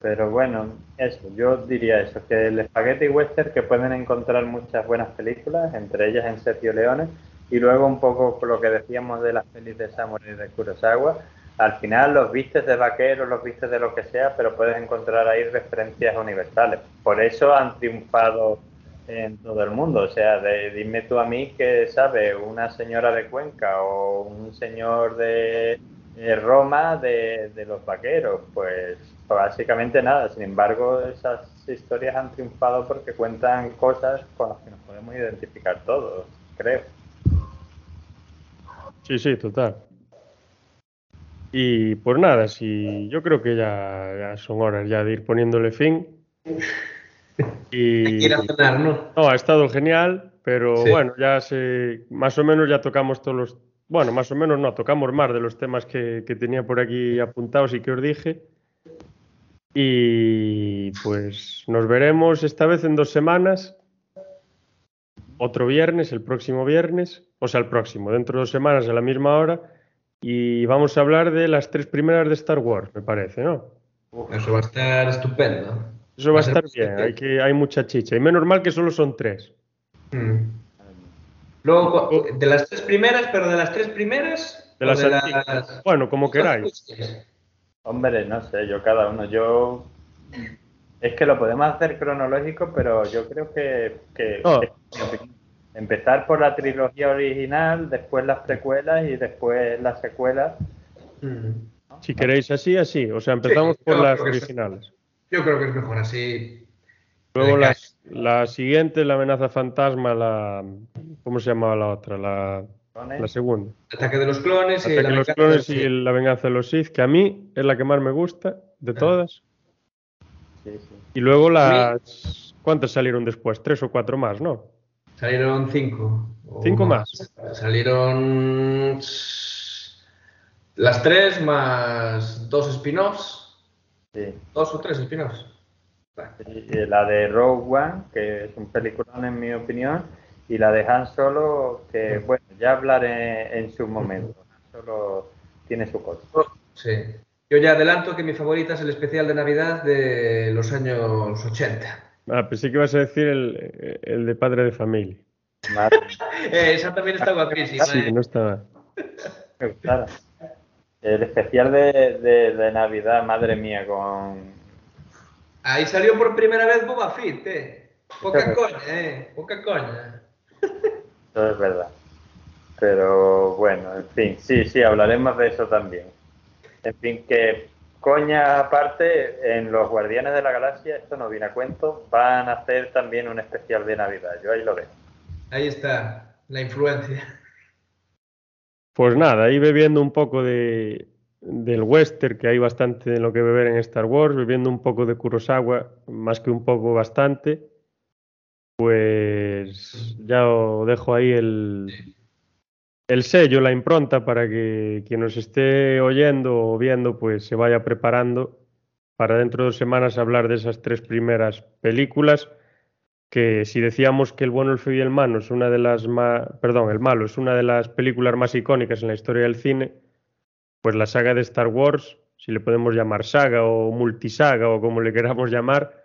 Pero bueno, eso, yo diría eso, que el Spaghetti Western, que pueden encontrar muchas buenas películas, entre ellas en Sergio Leone, y luego un poco lo que decíamos de las pelis de Samurai de Kurosawa, al final los vistes de vaqueros, los vistes de lo que sea, pero puedes encontrar ahí referencias universales. Por eso han triunfado en todo el mundo. O sea, de- dime tú a mí que sabe una señora de Cuenca o un señor de, Roma de, de los vaqueros. Pues básicamente nada. Sin embargo, esas historias han triunfado porque cuentan cosas con las que nos podemos identificar todos, creo. Sí, sí, total. Y pues nada, si yo creo que ya, ya son horas ya de ir poniéndole fin. Y, cenar, ¿no? no, ha estado genial, pero Sí. bueno, ya se, más o menos ya tocamos todos los, bueno, más o menos no, tocamos más de los temas que, que tenía por aquí apuntados y que os dije. Y pues nos veremos esta vez en dos semanas, otro viernes, el próximo viernes, o sea, el próximo, dentro de dos semanas a la misma hora, y vamos a hablar de las tres primeras de Star Wars, me parece, ¿no? Eso va a estar estupendo. Eso va a Va a ser estar bien, hay, que, hay mucha chicha, y menos mal que solo son tres. Mm. Luego, cu- de las tres primeras, pero de las tres primeras. De las antiguas. Bueno, como queráis. Hombre, no sé, yo cada uno, yo... Es que lo podemos hacer cronológico, pero yo creo que, que- No. que- empezar por la trilogía original, después las precuelas y después las secuelas. Mm. Si queréis así, así. O sea, empezamos Sí, por las originales. Yo creo que es mejor así. Luego las- la siguiente, la amenaza fantasma, la... ¿Cómo se llamaba la otra? La, la segunda. Ataque de los clones y Ataque la de los venganza clones y la venganza de los Sith, que a mí es la que más me gusta de Ah. todas. Sí, sí. Y luego las... ¿Cuántas salieron después? Tres o cuatro más, ¿no? Salieron cinco. Cinco Salieron las tres más dos spin-offs. Sí. Dos o tres spin-offs. La de Rogue One, que es un peliculón en mi opinión, y la de Han Solo, que bueno, ya hablaré en su momento. [LAUGHS] Han Solo tiene su cosa. Sí. Yo ya adelanto que mi favorita es el especial de Navidad de los años 80. Ah, pensé que ibas a decir el, el de padre de familia. Madre [LAUGHS] Eh, esa también está guapísima. Sí, eh. no está... El especial de, de- de Navidad, madre mía, con... Ahí salió por primera vez Boba Fett, eh. Poca Claro. coña, eh. Poca coña. Eso es verdad. Pero bueno, en fin, sí, sí, hablaremos de eso también. En fin, que coña aparte, en los Guardianes de la Galaxia, esto no viene a cuento, van a hacer también un especial de Navidad. Yo ahí lo veo. Ahí está la influencia. Pues nada, ahí bebiendo un poco de, del western, que hay bastante de lo que beber en Star Wars, bebiendo un poco de Kurosawa, más que un poco, bastante. Pues ya os dejo ahí el, el sello, la impronta, para que quien nos esté oyendo o viendo, pues se vaya preparando para dentro de dos semanas hablar de esas tres primeras películas que si decíamos que El bueno, el feo y el malo es una de las más, perdón, el malo es una de las películas más icónicas en la historia del cine, pues la saga de Star Wars, si le podemos llamar saga o multisaga o como le queramos llamar,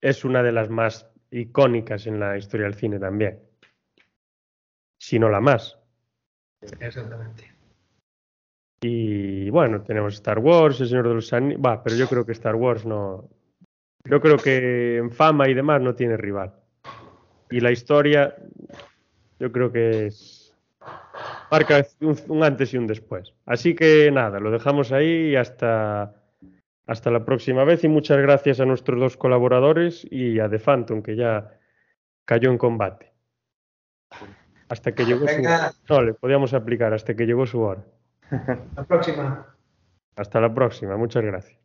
es una de las más icónicas en la historia del cine también. Si no la más. Exactamente. Y bueno, tenemos Star Wars, El Señor de los Anillos, va, pero yo creo que Star Wars no, yo creo que en fama y demás no tiene rival. Y la historia, yo creo que es. marca un, un antes y un después. Así que nada, lo dejamos ahí y hasta, hasta la próxima vez. Y muchas gracias a nuestros dos colaboradores y a The Phantom, que ya cayó en combate. Hasta que llegó su hora. No, le podíamos aplicar hasta que llegó su hora. [LAUGHS] La próxima. Hasta la próxima, muchas gracias.